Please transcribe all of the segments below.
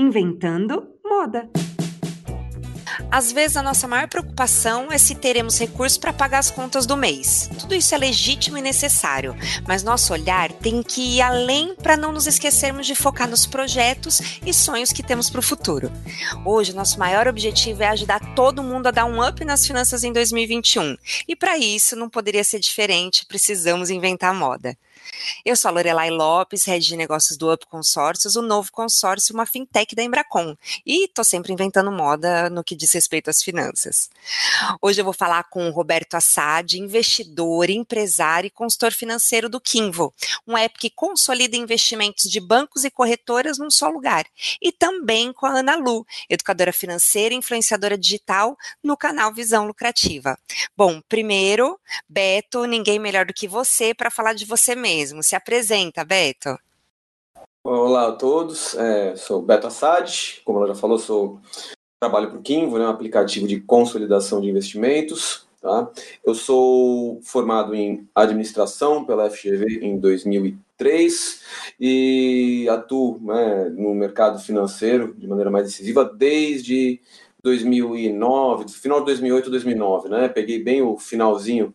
Inventando Moda. Às vezes a nossa maior preocupação é se teremos recursos para pagar as contas do mês. Tudo isso é legítimo e necessário, mas nosso olhar tem que ir além para não nos esquecermos de focar nos projetos e sonhos que temos para o futuro. Hoje, nosso maior objetivo é ajudar todo mundo a dar um up nas finanças em 2021. E para isso não poderia ser diferente, precisamos inventar moda. Eu sou a Lorelai Lopes, head de negócios do Up Consórcios, o novo consórcio, uma fintech da Embracon. E estou sempre inventando moda no que diz respeito às finanças. Hoje eu vou falar com o Roberto Assad, investidor, empresário e consultor financeiro do Kinvo, um app que consolida investimentos de bancos e corretoras num só lugar. E também com a Ana Lu, educadora financeira e influenciadora digital no canal Visão Lucrativa. Bom, primeiro, Beto, ninguém melhor do que você para falar de você mesmo mesmo. Se apresenta, Beto. Olá a todos, é, sou Beto Assad, como ela já falou, sou trabalho para o Kinvo, né, um aplicativo de consolidação de investimentos. Tá? Eu sou formado em administração pela FGV em 2003 e atuo né, no mercado financeiro de maneira mais decisiva desde 2009, final de 2008, 2009, né? Peguei bem o finalzinho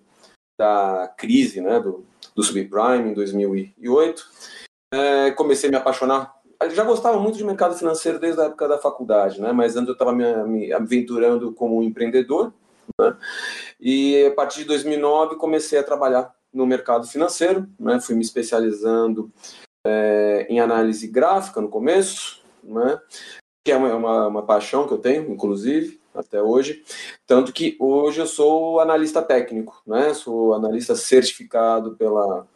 da crise, né, do, do subprime em 2008. É, comecei a me apaixonar. Já gostava muito de mercado financeiro desde a época da faculdade, né? Mas antes eu estava me, me, aventurando como empreendedor. Né? E a partir de 2009 comecei a trabalhar no mercado financeiro, né? Fui me especializando é, em análise gráfica no começo, né? Que é uma, uma, uma paixão que eu tenho, inclusive até hoje. Tanto que hoje eu sou analista técnico, né? Sou analista certificado pela,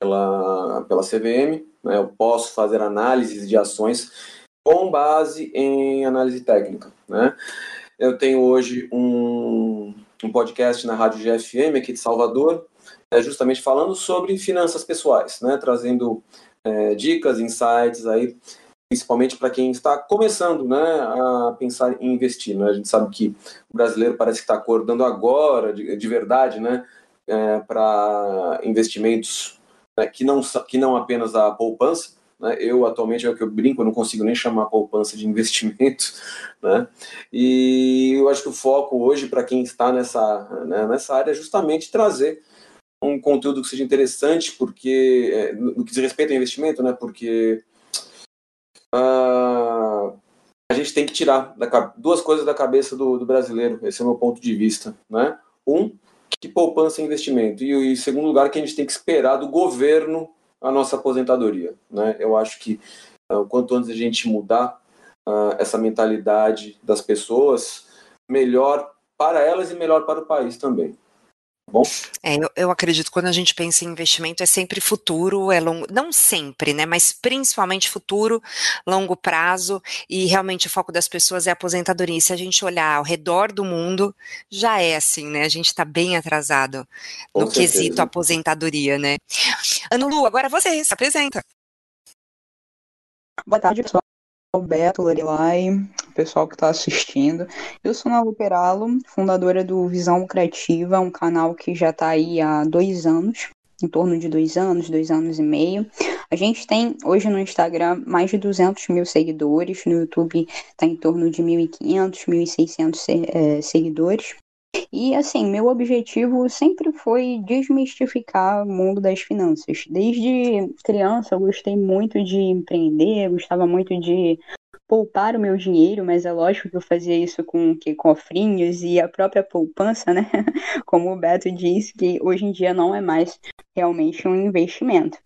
pela, pela CVM, né? Eu posso fazer análises de ações com base em análise técnica, né? Eu tenho hoje um, um podcast na Rádio GFM aqui de Salvador, é justamente falando sobre finanças pessoais, né? Trazendo é, dicas, insights aí principalmente para quem está começando né, a pensar em investir. Né? A gente sabe que o brasileiro parece que está acordando agora, de, de verdade, né, é, para investimentos né, que, não, que não apenas a poupança. Né? Eu, atualmente, é o que eu brinco, eu não consigo nem chamar a poupança de investimento. Né? E eu acho que o foco hoje, para quem está nessa, né, nessa área, é justamente trazer um conteúdo que seja interessante, porque é, no que diz respeito ao investimento, né? porque uh, a gente tem que tirar da, duas coisas da cabeça do, do, brasileiro. Esse é o meu ponto de vista. Né? Um, que poupança é investimento. E, em segundo lugar, que a gente tem que esperar do governo a nossa aposentadoria. Né? Eu acho que uh, quanto antes a gente mudar uh, essa mentalidade das pessoas, melhor para elas e melhor para o país também. Bom. É, eu, eu, acredito que quando a gente pensa em investimento é sempre futuro, é longo, não sempre, né, mas principalmente futuro, longo prazo e realmente o foco das pessoas é a aposentadoria. E se a gente olhar ao redor do mundo, já é assim, né? A gente está bem atrasado Com no certeza. quesito aposentadoria, né? Ana Lu, agora você se apresenta. Boa tarde, pessoal. Beto, Lorelai, pessoal que está assistindo. Eu sou Nalu Peralo, fundadora do Visão Lucrativa, um canal que já está aí há dois anos, em torno de dois anos, dois anos e meio. A gente tem hoje no Instagram mais de 200 mil seguidores, no YouTube está em torno de 1.500, 1.600 é, seguidores. E assim, meu objetivo sempre foi desmistificar o mundo das finanças. Desde criança eu gostei muito de empreender, gostava muito de poupar o meu dinheiro, mas é lógico que eu fazia isso com que cofrinhos e a própria poupança, né? Como o Beto disse, que hoje em dia não é mais realmente um investimento.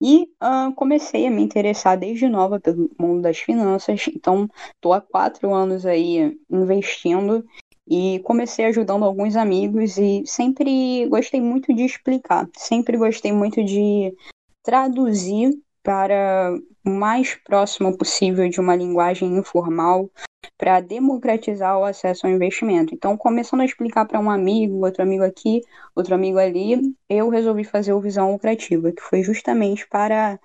E uh, comecei a me interessar desde nova pelo mundo das finanças, então estou há quatro anos aí investindo e comecei ajudando alguns amigos e sempre gostei muito de explicar, sempre gostei muito de traduzir para o mais próximo possível de uma linguagem informal para democratizar o acesso ao investimento. Então, começando a explicar para um amigo, outro amigo aqui, outro amigo ali, eu resolvi fazer o Visão Lucrativa, que foi justamente para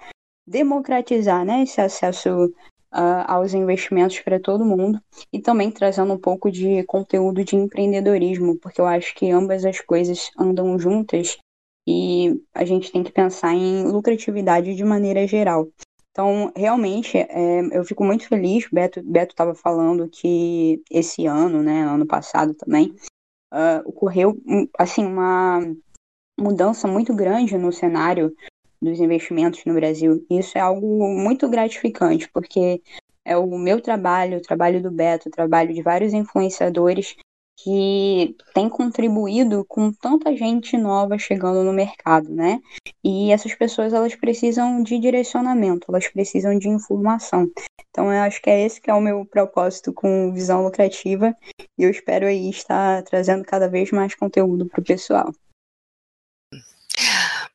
democratizar né, esse acesso uh, aos investimentos para todo mundo e também trazendo um pouco de conteúdo de empreendedorismo, porque eu acho que ambas as coisas andam juntas e a gente tem que pensar em lucratividade de maneira geral. Então, realmente, é, eu fico muito feliz. Beto Beto estava falando que esse ano, né, ano passado também, uh, ocorreu assim uma mudança muito grande no cenário dos investimentos no Brasil. Isso é algo muito gratificante, porque é o meu trabalho, o trabalho do Beto, o trabalho de vários influenciadores que tem contribuído com tanta gente nova chegando no mercado, né? E essas pessoas elas precisam de direcionamento, elas precisam de informação. Então eu acho que é esse que é o meu propósito com visão lucrativa e eu espero aí estar trazendo cada vez mais conteúdo para o pessoal.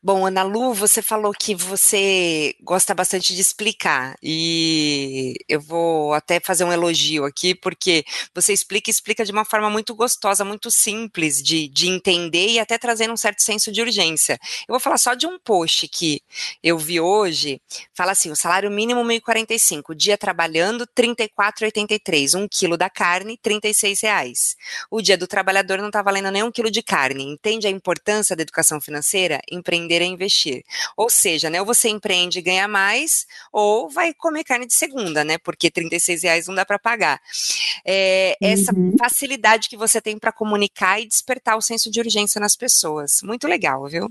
Bom, Ana Lu, você falou que você gosta bastante de explicar, e eu vou até fazer um elogio aqui, porque você explica e explica de uma forma muito gostosa, muito simples de, de entender e até trazendo um certo senso de urgência. Eu vou falar só de um post que eu vi hoje, fala assim, o salário mínimo 1.045, dia trabalhando 34,83, um quilo da carne, 36 reais. O dia do trabalhador não está valendo nem um quilo de carne. Entende a importância da educação financeira? Empreender aprender a investir. Ou seja, né, ou você empreende e ganha mais, ou vai comer carne de segunda, né? Porque 36 reais não dá para pagar. É, uhum. Essa facilidade que você tem para comunicar e despertar o senso de urgência nas pessoas. Muito legal, viu?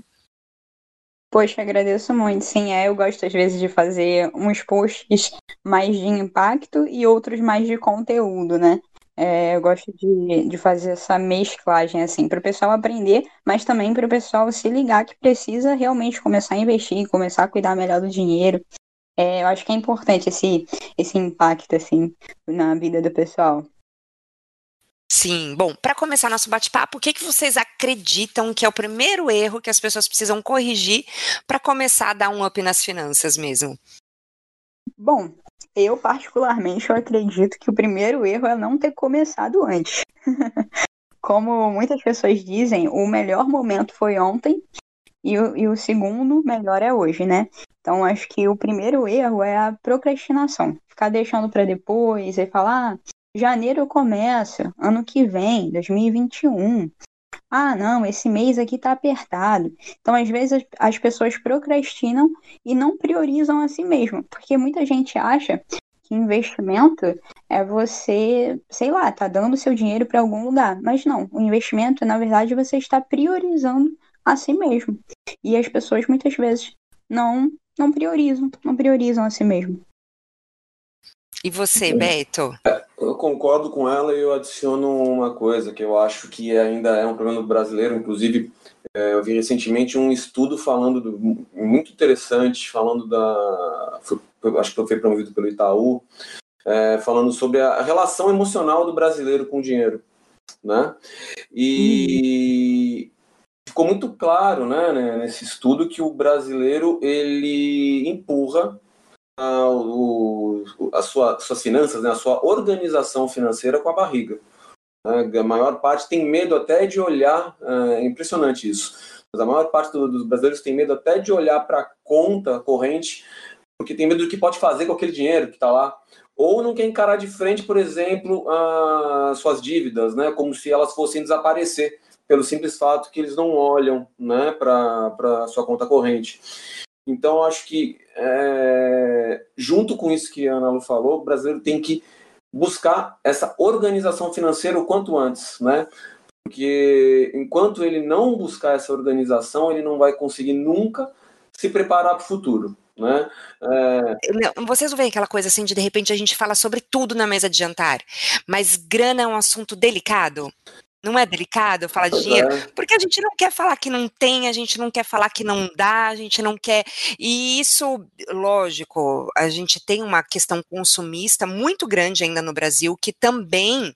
Poxa, agradeço muito. Sim, é, eu gosto às vezes de fazer uns posts mais de impacto e outros mais de conteúdo, né? É, eu gosto de, de fazer essa mesclagem, assim, para o pessoal aprender, mas também para o pessoal se ligar que precisa realmente começar a investir, começar a cuidar melhor do dinheiro. É, eu acho que é importante esse, esse impacto, assim, na vida do pessoal. Sim, bom, para começar nosso bate-papo, o que, que vocês acreditam que é o primeiro erro que as pessoas precisam corrigir para começar a dar um up nas finanças mesmo? Bom, eu, particularmente, eu acredito que o primeiro erro é não ter começado antes. Como muitas pessoas dizem, o melhor momento foi ontem e o, e o segundo melhor é hoje, né? Então, acho que o primeiro erro é a procrastinação. Ficar deixando para depois e falar, ah, janeiro eu começo, ano que vem, 2021. Ah, não, esse mês aqui tá apertado. Então, às vezes, as, as pessoas procrastinam e não priorizam a si mesmo, porque muita gente acha que investimento é você, sei lá, tá dando seu dinheiro para algum lugar. Mas não, o investimento, na verdade, você está priorizando a si mesmo. E as pessoas muitas vezes não não priorizam, não priorizam a si mesmo. E você, Beto? Eu concordo com ela e eu adiciono uma coisa que eu acho que ainda é um problema brasileiro. Inclusive, é, eu vi recentemente um estudo falando do, muito interessante, falando da. Acho que foi promovido pelo Itaú, é, falando sobre a relação emocional do brasileiro com o dinheiro. Né? E. Hum ficou muito claro né, né, nesse estudo que o brasileiro ele empurra a, o, a sua, suas finanças, né, a sua organização financeira com a barriga. Né? A maior parte tem medo até de olhar, é impressionante isso, mas a maior parte do, dos brasileiros tem medo até de olhar para a conta corrente, porque tem medo do que pode fazer com aquele dinheiro que está lá. Ou não quer encarar de frente, por exemplo, as suas dívidas, né, como se elas fossem desaparecer, pelo simples fato que eles não olham né, para a sua conta corrente. Então, acho que, é, junto com isso que a Ana Lu falou, o brasileiro tem que buscar essa organização financeira o quanto antes, né? Porque enquanto ele não buscar essa organização, ele não vai conseguir nunca se preparar para o futuro. Né? É... Vocês não veem aquela coisa assim de de repente a gente fala sobre tudo na mesa de jantar, mas grana é um assunto delicado. Não é delicado falar de dinheiro? Porque a gente não quer falar que não tem, a gente não quer falar que não dá, a gente não quer. E isso, lógico, a gente tem uma questão consumista muito grande ainda no Brasil, que também.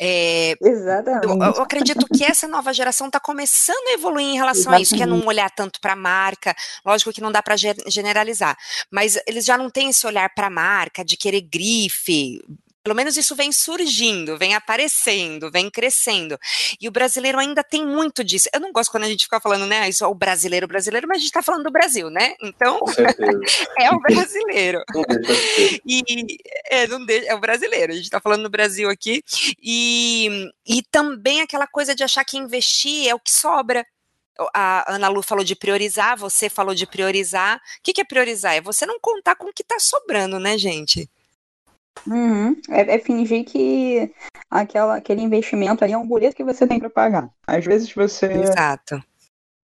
é, Exatamente. Eu, eu, acredito que essa nova geração está começando a evoluir em relação Exatamente. a isso, que é não olhar tanto para a marca. Lógico que não dá para generalizar, mas eles já não têm esse olhar para a marca, de querer grife, pelo menos isso vem surgindo, vem aparecendo, vem crescendo. E o brasileiro ainda tem muito disso. Eu não gosto quando a gente fica falando, né, isso é o brasileiro brasileiro, mas a gente está falando do Brasil, né? Então, é o brasileiro. e é, não deixa, é o brasileiro, a gente está falando do Brasil aqui. E, e também aquela coisa de achar que investir é o que sobra a Ana Lu falou de priorizar, você falou de priorizar. O que, que é priorizar? É você não contar com o que está sobrando, né, gente? Uhum. É, é, fingir que aquela, aquele investimento ali é um boleto que você tem para pagar. Às vezes você Exato.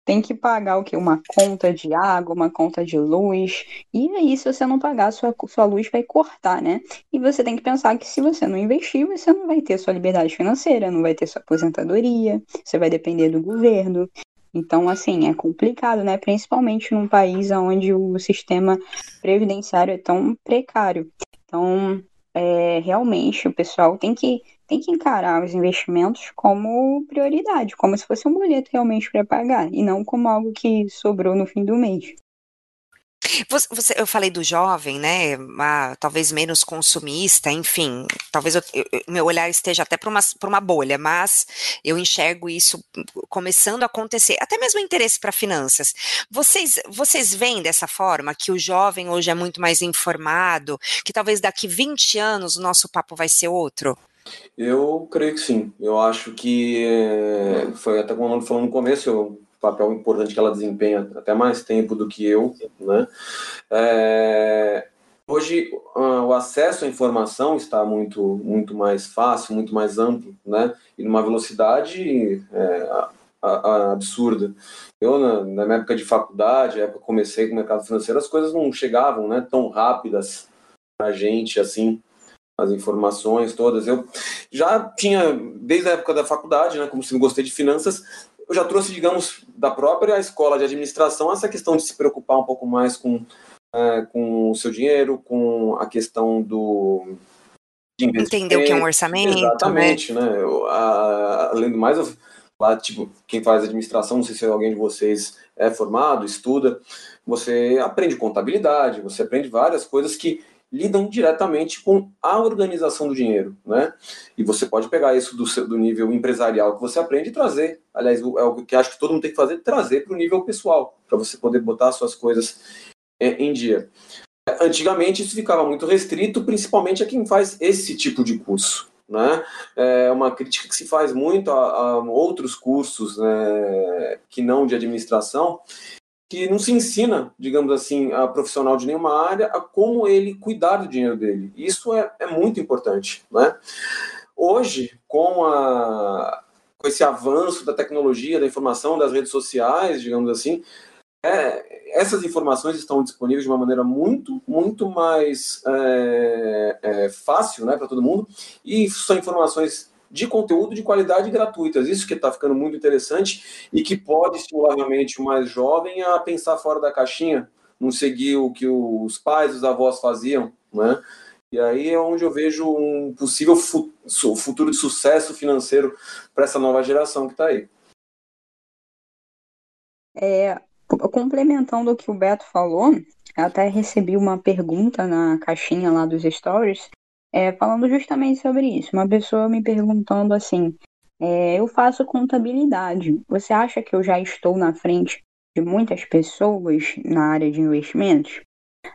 tem que pagar o que? Uma conta de água, uma conta de luz. E aí, se você não pagar, sua, sua luz vai cortar, né? E você tem que pensar que se você não investir, você não vai ter sua liberdade financeira, não vai ter sua aposentadoria, você vai depender do governo. Então, assim, é complicado, né? Principalmente num país onde o sistema previdenciário é tão precário. Então, é, realmente o pessoal tem que, tem que encarar os investimentos como prioridade, como se fosse um boleto realmente para pagar, e não como algo que sobrou no fim do mês. Você, você, eu falei do jovem, né? Talvez menos consumista, enfim. Talvez eu, eu, meu olhar esteja até para uma, uma bolha, mas eu enxergo isso começando a acontecer. Até mesmo interesse para finanças. Vocês, vocês veem dessa forma que o jovem hoje é muito mais informado, que talvez daqui 20 anos o nosso papo vai ser outro? Eu creio que sim. Eu acho que é, foi até como falou no começo, eu papel importante que ela desempenha até mais tempo do que eu, né? É, hoje o acesso à informação está muito muito mais fácil, muito mais amplo, né? E numa velocidade é, absurda. Eu na, minha época de faculdade, época que comecei com o mercado financeiro, as coisas não chegavam, né? Tão rápidas a gente assim as informações todas. Eu já tinha, desde a época da faculdade, né, como sempre gostei de finanças, eu já trouxe, digamos, da própria escola de administração essa questão de se preocupar um pouco mais com, é, com o seu dinheiro, com a questão do. Entender o que é um orçamento. Né? Exatamente, né? né? Eu, a, além do mais, eu, lá, tipo, quem faz administração, não sei se alguém de vocês é formado, estuda, você aprende contabilidade, você aprende várias coisas que lidam diretamente com a organização do dinheiro, né? E você pode pegar isso do, seu, do nível empresarial que você aprende e trazer, aliás, é o que acho que todo mundo tem que fazer, trazer para o nível pessoal, para você poder botar suas coisas é, em dia. Antigamente isso ficava muito restrito, principalmente a quem faz esse tipo de curso, né? É uma crítica que se faz muito a, a outros cursos né, que não de administração, que não se ensina, digamos assim, a profissional de nenhuma área a como ele cuidar do dinheiro dele. Isso é, é muito importante, né? Hoje, com, a, com esse avanço da tecnologia, da informação, das redes sociais, digamos assim, é, essas informações estão disponíveis de uma maneira muito, muito mais é, é, fácil né, para todo mundo, e são informações de conteúdo de qualidade gratuitas. Isso que está ficando muito interessante e que pode estimular realmente o mais jovem a pensar fora da caixinha, não seguir o que os pais, os avós faziam, né? E aí é onde eu vejo um possível futuro de sucesso financeiro para essa nova geração que está aí. É, complementando o que o Beto falou, até recebi uma pergunta na caixinha lá dos stories é, falando justamente sobre isso. Uma pessoa me perguntando assim: é, eu faço contabilidade. Você acha que eu já estou na frente de muitas pessoas na área de investimentos?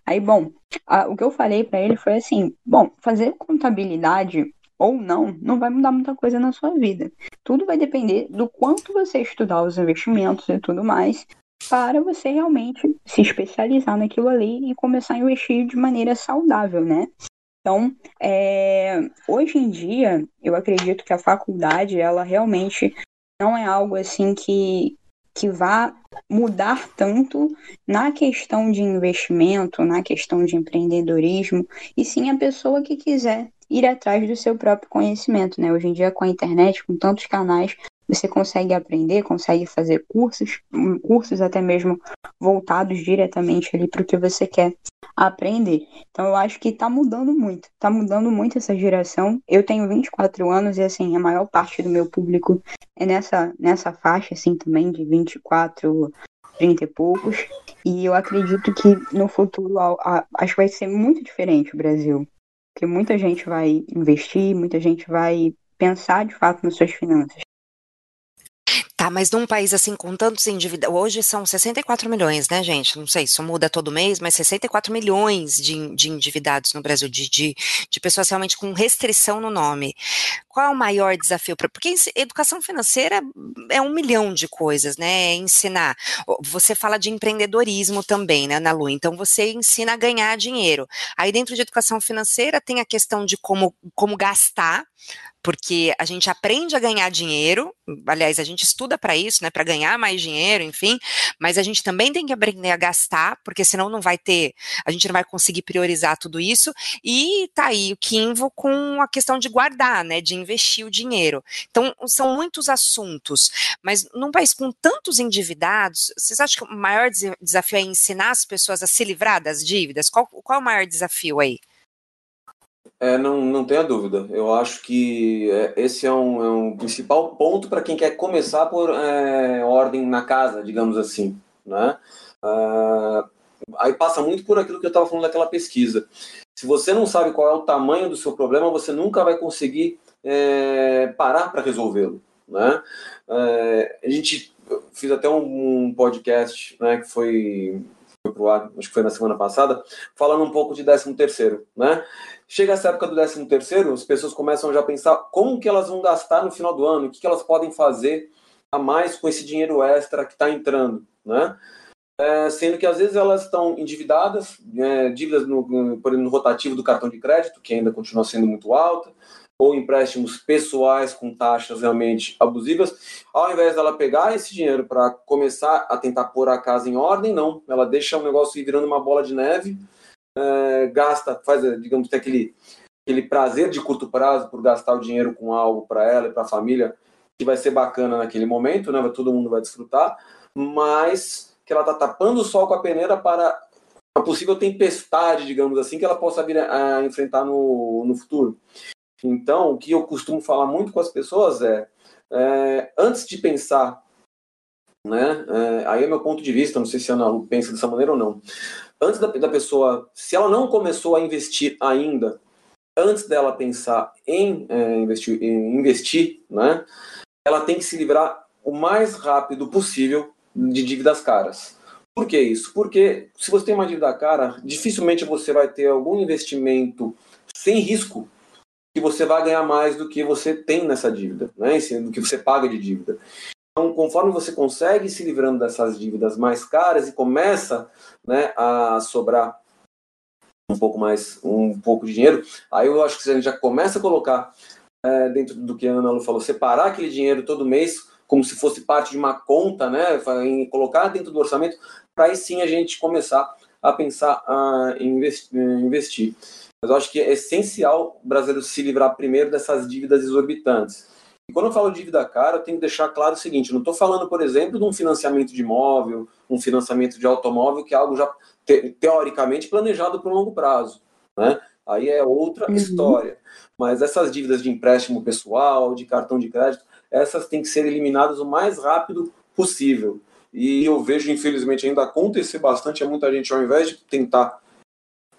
Aí, bom, a, o que eu falei para ele foi assim: bom, fazer contabilidade ou não, não vai mudar muita coisa na sua vida. Tudo vai depender do quanto você estudar os investimentos e tudo mais, para você realmente se especializar naquilo ali e começar a investir de maneira saudável, né? Então, é, hoje em dia, eu acredito que a faculdade, ela realmente não é algo assim que, que vá mudar tanto na questão de investimento, na questão de empreendedorismo, e sim a pessoa que quiser ir atrás do seu próprio conhecimento, né? Hoje em dia, com a internet, com tantos canais, você consegue aprender, consegue fazer cursos, cursos até mesmo voltados diretamente ali para o que você quer aprender. Então eu acho que está mudando muito, está mudando muito essa geração. Eu tenho 24 anos e assim, a maior parte do meu público é nessa, nessa faixa assim também de 24, 30 e poucos. E eu acredito que no futuro acho que vai ser muito diferente o Brasil. Porque muita gente vai investir, muita gente vai pensar de fato nas suas finanças. Tá, mas num país assim com tantos endividados, hoje são 64 milhões, né, gente? Não sei, isso muda todo mês, mas 64 milhões de, de endividados no Brasil, de, de, de pessoas realmente com restrição no nome. qual é o maior desafio? Porque educação financeira é um milhão de coisas, né? É ensinar. Você fala de empreendedorismo também, né, Ana Lu? Então você ensina a ganhar dinheiro. Aí dentro de educação financeira tem a questão de como, como gastar, porque a gente aprende a ganhar dinheiro, aliás, a gente estuda para isso, né, para ganhar mais dinheiro, enfim, mas a gente também tem que aprender a gastar, porque senão não vai ter, a gente não vai conseguir priorizar tudo isso, e tá aí o Kinvo com a questão de guardar, né, de investir o dinheiro. Então, são muitos assuntos, mas num país com tantos endividados, vocês acham que o maior desafio é ensinar as pessoas a se livrar das dívidas? Qual, qual é o maior desafio aí? É, não, não tenha dúvida. Eu acho que é, esse é um, é um principal ponto para quem quer começar por é, ordem na casa, digamos assim. Né? Ah, aí passa muito por aquilo que eu estava falando daquela pesquisa. Se você não sabe qual é o tamanho do seu problema, você nunca vai conseguir é, parar para resolvê-lo. Né? É, a gente fiz até um, um podcast né, que foi foi pro ar, acho que foi na semana passada, falando um pouco de 13 terceiro, né? Chega essa época do 13 terceiro, as pessoas começam já a pensar como que elas vão gastar no final do ano, o que, que elas podem fazer a mais com esse dinheiro extra que está entrando, né? É, sendo que às vezes elas estão endividadas, é, dívidas no, no, no rotativo do cartão de crédito, que ainda continua sendo muito alta, ou empréstimos pessoais com taxas realmente abusivas, ao invés dela pegar esse dinheiro para começar a tentar pôr a casa em ordem, não. Ela deixa o negócio ir virando uma bola de neve, é, gasta, faz, digamos, tem aquele, aquele prazer de curto prazo por gastar o dinheiro com algo para ela e para a família que vai ser bacana naquele momento, né? Todo mundo vai desfrutar, mas que ela está tapando o sol com a peneira para a possível tempestade, digamos assim, que ela possa vir a, a enfrentar no, no futuro. Então, o que eu costumo falar muito com as pessoas é, é antes de pensar, né, é, aí é meu ponto de vista, não sei se a Ana Lu pensa dessa maneira ou não, antes da, da pessoa, se ela não começou a investir ainda, antes dela pensar em, é, investir, em investir, né, ela tem que se livrar o mais rápido possível de dívidas caras. Por que isso? Porque se você tem uma dívida cara, dificilmente você vai ter algum investimento sem risco que você vai ganhar mais do que você tem nessa dívida, né? do que você paga de dívida. Então, conforme você consegue se livrando dessas dívidas mais caras e começa né, a sobrar um pouco mais, um pouco de dinheiro, aí eu acho que você já começa a colocar é, dentro do que a Ana Lu falou, separar aquele dinheiro todo mês como se fosse parte de uma conta, né, em colocar dentro do orçamento, para aí sim a gente começar a pensar a investir. Mas eu acho que é essencial o brasileiro se livrar primeiro dessas dívidas exorbitantes. E quando eu falo dívida cara, eu tenho que deixar claro o seguinte: não estou falando, por exemplo, de um financiamento de imóvel, um financiamento de automóvel, que é algo já te teoricamente planejado por um longo prazo. Né? Aí é outra uhum. história. Mas essas dívidas de empréstimo pessoal, de cartão de crédito, essas têm que ser eliminadas o mais rápido possível. E eu vejo, infelizmente, ainda acontecer bastante, é muita gente, ao invés de tentar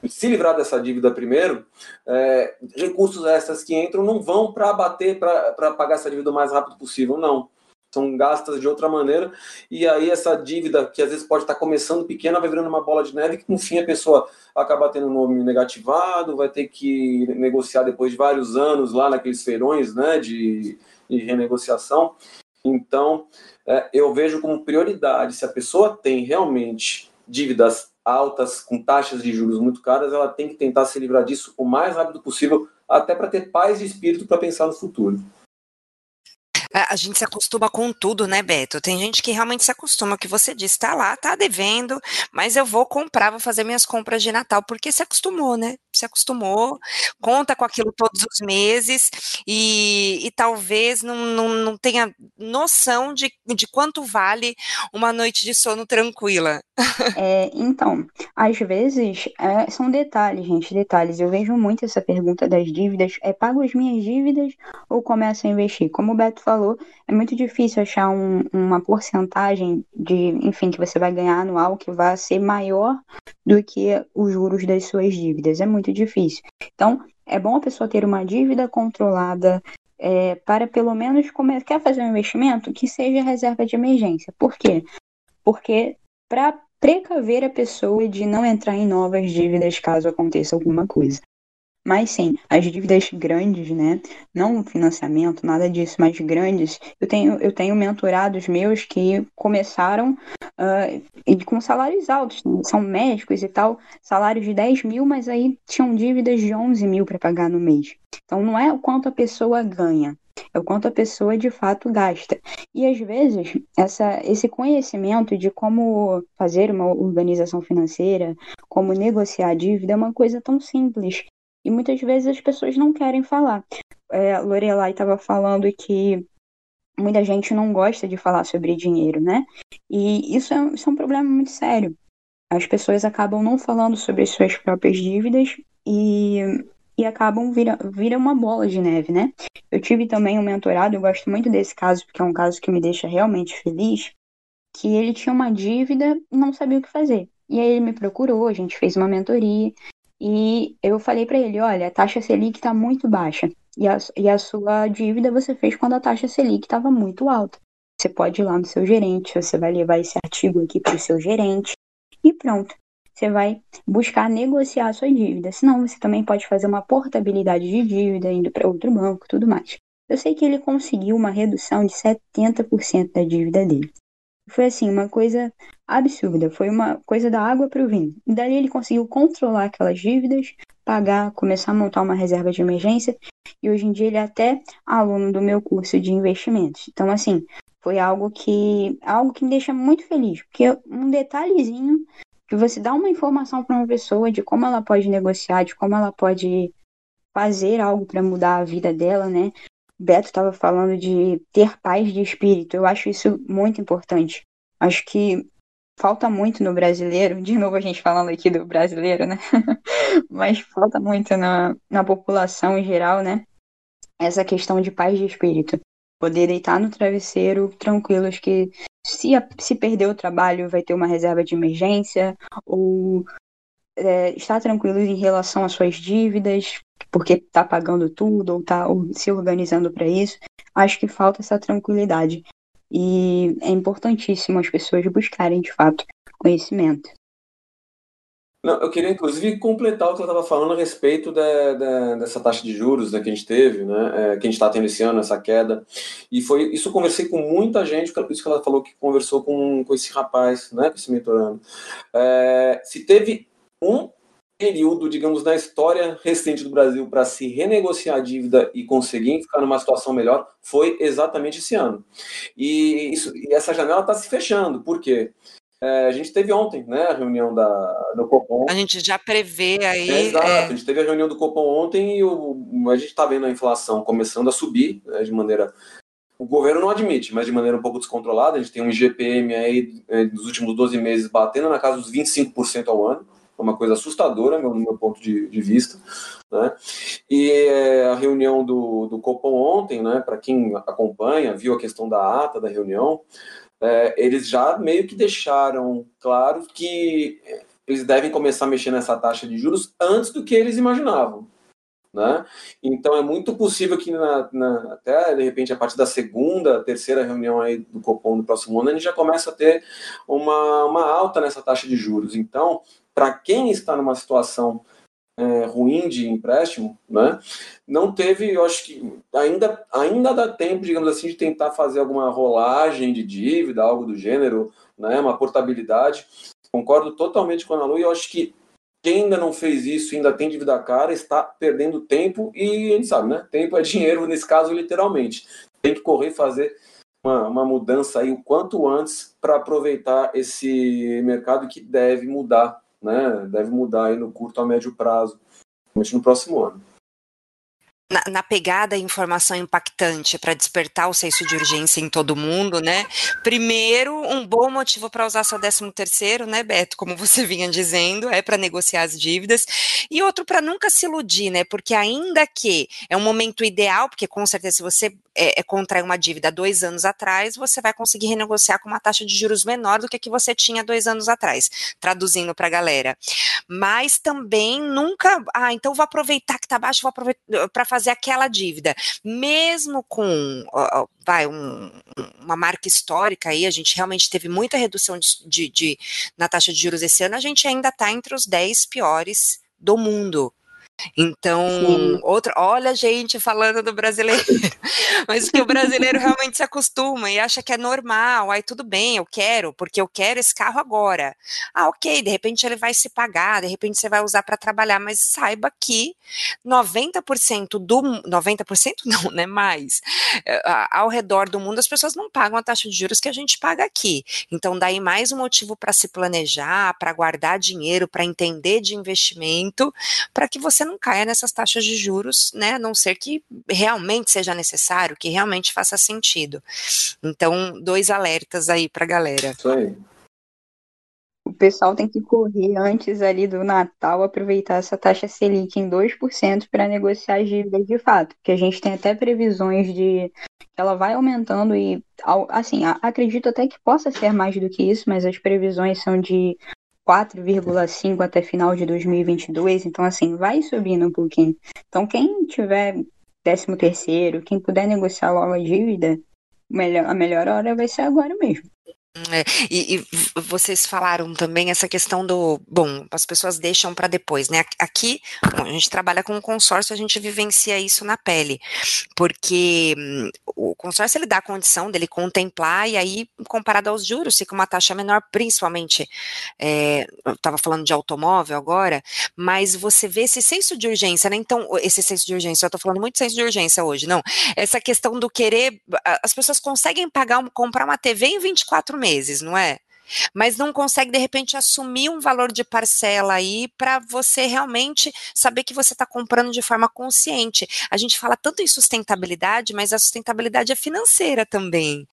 se livrar dessa dívida primeiro, é, recursos extras que entram não vão para bater, para pagar essa dívida o mais rápido possível, não. São gastas de outra maneira, e aí essa dívida, que às vezes pode estar começando pequena, vai virando uma bola de neve, que no fim a pessoa acaba tendo um nome negativado, vai ter que negociar depois de vários anos lá naqueles feirões né, de, de renegociação. Então, é, eu vejo como prioridade, se a pessoa tem realmente dívidas altas, com taxas de juros muito caras, ela tem que tentar se livrar disso o mais rápido possível, até para ter paz de espírito para pensar no futuro. A gente se acostuma com tudo, né, Beto? Tem gente que realmente se acostuma, que você disse, tá lá, tá devendo, mas eu vou comprar, vou fazer minhas compras de Natal, porque se acostumou, né? Se acostumou, conta com aquilo todos os meses e, e talvez não, não, não tenha noção de, de quanto vale uma noite de sono tranquila. É, então, às vezes é, são detalhes, gente, detalhes. Eu vejo muito essa pergunta das dívidas: é pago as minhas dívidas ou começo a investir? Como o Beto falou, é muito difícil achar um, uma porcentagem de, enfim, que você vai ganhar anual que vai ser maior do que os juros das suas dívidas. É muito difícil. Então, é bom a pessoa ter uma dívida controlada é, para pelo menos comer, quer fazer um investimento que seja reserva de emergência. Por quê? Porque para precaver a pessoa de não entrar em novas dívidas caso aconteça alguma coisa. Mas sim, as dívidas grandes, né? Não financiamento, nada disso, mas grandes. Eu tenho, eu tenho mentorados meus que começaram uh, com salários altos, né? são médicos e tal, salários de 10 mil, mas aí tinham dívidas de 11 mil para pagar no mês. Então não é o quanto a pessoa ganha, é o quanto a pessoa de fato gasta. E às vezes, essa, esse conhecimento de como fazer uma organização financeira, como negociar a dívida, é uma coisa tão simples e muitas vezes as pessoas não querem falar. É, Lorelai estava falando que muita gente não gosta de falar sobre dinheiro, né? E isso é, isso é um problema muito sério. As pessoas acabam não falando sobre as suas próprias dívidas e, e acabam vira, vira uma bola de neve, né? Eu tive também um mentorado, eu gosto muito desse caso, porque é um caso que me deixa realmente feliz, que ele tinha uma dívida e não sabia o que fazer. E aí ele me procurou, a gente fez uma mentoria, e eu falei para ele, olha, a taxa Selic está muito baixa. E a, e a sua dívida você fez quando a taxa Selic estava muito alta. Você pode ir lá no seu gerente, você vai levar esse artigo aqui para o seu gerente e pronto. Você vai buscar negociar a sua dívida. Senão, você também pode fazer uma portabilidade de dívida indo para outro banco tudo mais. Eu sei que ele conseguiu uma redução de 70% da dívida dele. Foi assim, uma coisa absurda. Foi uma coisa da água para o vinho. E dali ele conseguiu controlar aquelas dívidas, pagar, começar a montar uma reserva de emergência. E hoje em dia ele é até aluno do meu curso de investimentos. Então, assim, foi algo que algo que me deixa muito feliz. Porque um detalhezinho que você dá uma informação para uma pessoa de como ela pode negociar, de como ela pode fazer algo para mudar a vida dela, né? Beto estava falando de ter paz de espírito. Eu acho isso muito importante. Acho que falta muito no brasileiro, de novo a gente falando aqui do brasileiro, né? Mas falta muito na, na população em geral, né? Essa questão de paz de espírito. Poder deitar no travesseiro tranquilos que se, se perder o trabalho vai ter uma reserva de emergência, ou é, estar tranquilos em relação às suas dívidas, porque está pagando tudo ou está se organizando para isso. Acho que falta essa tranquilidade. E é importantíssimo as pessoas buscarem, de fato, conhecimento. Não, eu queria, inclusive, completar o que eu estava falando a respeito da, da, dessa taxa de juros né, que a gente teve, né, é, que a gente está tendo esse ano, essa queda. E foi isso eu conversei com muita gente, por isso que ela falou que conversou com, com esse rapaz, né, com esse mentorando. É, se teve um período, digamos, na história recente do Brasil para se renegociar a dívida e conseguir ficar numa situação melhor foi exatamente esse ano. E, isso, e essa janela está se fechando. Por quê? É, a gente teve ontem, né, a reunião da, do Copom. A gente já prevê aí. É, exato, é... a gente teve a reunião do Copom ontem e o, a gente está vendo a inflação começando a subir né, de maneira. O governo não admite, mas de maneira um pouco descontrolada. A gente tem um IGPM aí nos é, últimos 12 meses batendo na casa dos 25% ao ano uma coisa assustadora, no meu ponto de, de vista. Né? E é, a reunião do, do Copom ontem, né, para quem acompanha, viu a questão da ata da reunião, é, eles já meio que deixaram claro que eles devem começar a mexer nessa taxa de juros antes do que eles imaginavam. Né? Então é muito possível que na, na, até de repente a partir da segunda, terceira reunião aí do Copom do próximo ano a gente já começa a ter uma, uma alta nessa taxa de juros. Então para quem está numa situação é, ruim de empréstimo, né, não teve, eu acho que ainda, ainda dá tempo, digamos assim, de tentar fazer alguma rolagem de dívida, algo do gênero, né, uma portabilidade. Concordo totalmente com a Ana Lu e eu acho que quem ainda não fez isso ainda tem dívida cara está perdendo tempo e a gente sabe, né? Tempo é dinheiro, nesse caso, literalmente. Tem que correr fazer uma, uma mudança aí o quanto antes para aproveitar esse mercado que deve mudar né, deve mudar aí no curto a médio prazo, principalmente no próximo ano na, na, pegada informação impactante para despertar o senso de urgência em todo mundo, né? Primeiro, um bom motivo para usar seu 13 terceiro, né, Beto, como você vinha dizendo, é para negociar as dívidas, e outro para nunca se iludir, né? Porque ainda que é um momento ideal, porque com certeza se você é, é uma dívida dois anos atrás, você vai conseguir renegociar com uma taxa de juros menor do que a que você tinha dois anos atrás, traduzindo para a galera. Mas também nunca, ah, então vou aproveitar que está baixo, vou aproveitar para aquela dívida, mesmo com vai, um, uma marca histórica aí, a gente realmente teve muita redução de, de, de na taxa de juros esse ano, a gente ainda está entre os 10 piores do mundo. Então, Sim. outra, olha a gente falando do brasileiro, mas que o brasileiro realmente se acostuma e acha que é normal, aí tudo bem, eu quero, porque eu quero esse carro agora. Ah, ok, de repente ele vai se pagar, de repente você vai usar para trabalhar, mas saiba que 90% do 90% não, né, mais eh, ao redor do mundo as pessoas não pagam a taxa de juros que a gente paga aqui. Então, daí mais um motivo para se planejar, para guardar dinheiro, para entender de investimento, para que você não caia nessas taxas de juros, né? A não ser que realmente seja necessário, que realmente faça sentido. Então, dois alertas aí para a galera. Isso aí. O pessoal tem que correr antes ali do Natal, aproveitar essa taxa Selic em 2% para negociar as dívidas de fato, porque a gente tem até previsões de que ela vai aumentando e, assim, acredito até que possa ser mais do que isso, mas as previsões são de 4,5 até final de 2022, então assim, vai subindo um pouquinho. Então quem tiver 13 terceiro, quem puder negociar logo a dívida, melhor, a melhor hora vai ser agora mesmo. É, e, e, vocês falaram também essa questão do, bom, as pessoas deixam para depois, né? Aqui, bom, a gente trabalha com um consórcio, a gente vivencia isso na pele, porque hum, o consórcio ele dá a condição dele contemplar e aí, comparado aos juros, fica uma taxa menor, principalmente, é, eu estava falando de automóvel agora, mas você vê esse senso de urgência, né? Então, esse senso de urgência, eu estou falando muito senso de urgência hoje, não? Essa questão do querer, as pessoas conseguem pagar, comprar uma TV em 24 meses meses, não é? Mas não consegue, de repente, assumir um valor de parcela aí para você realmente saber que você está comprando de forma consciente. A gente fala tanto em sustentabilidade, mas a sustentabilidade é financeira também.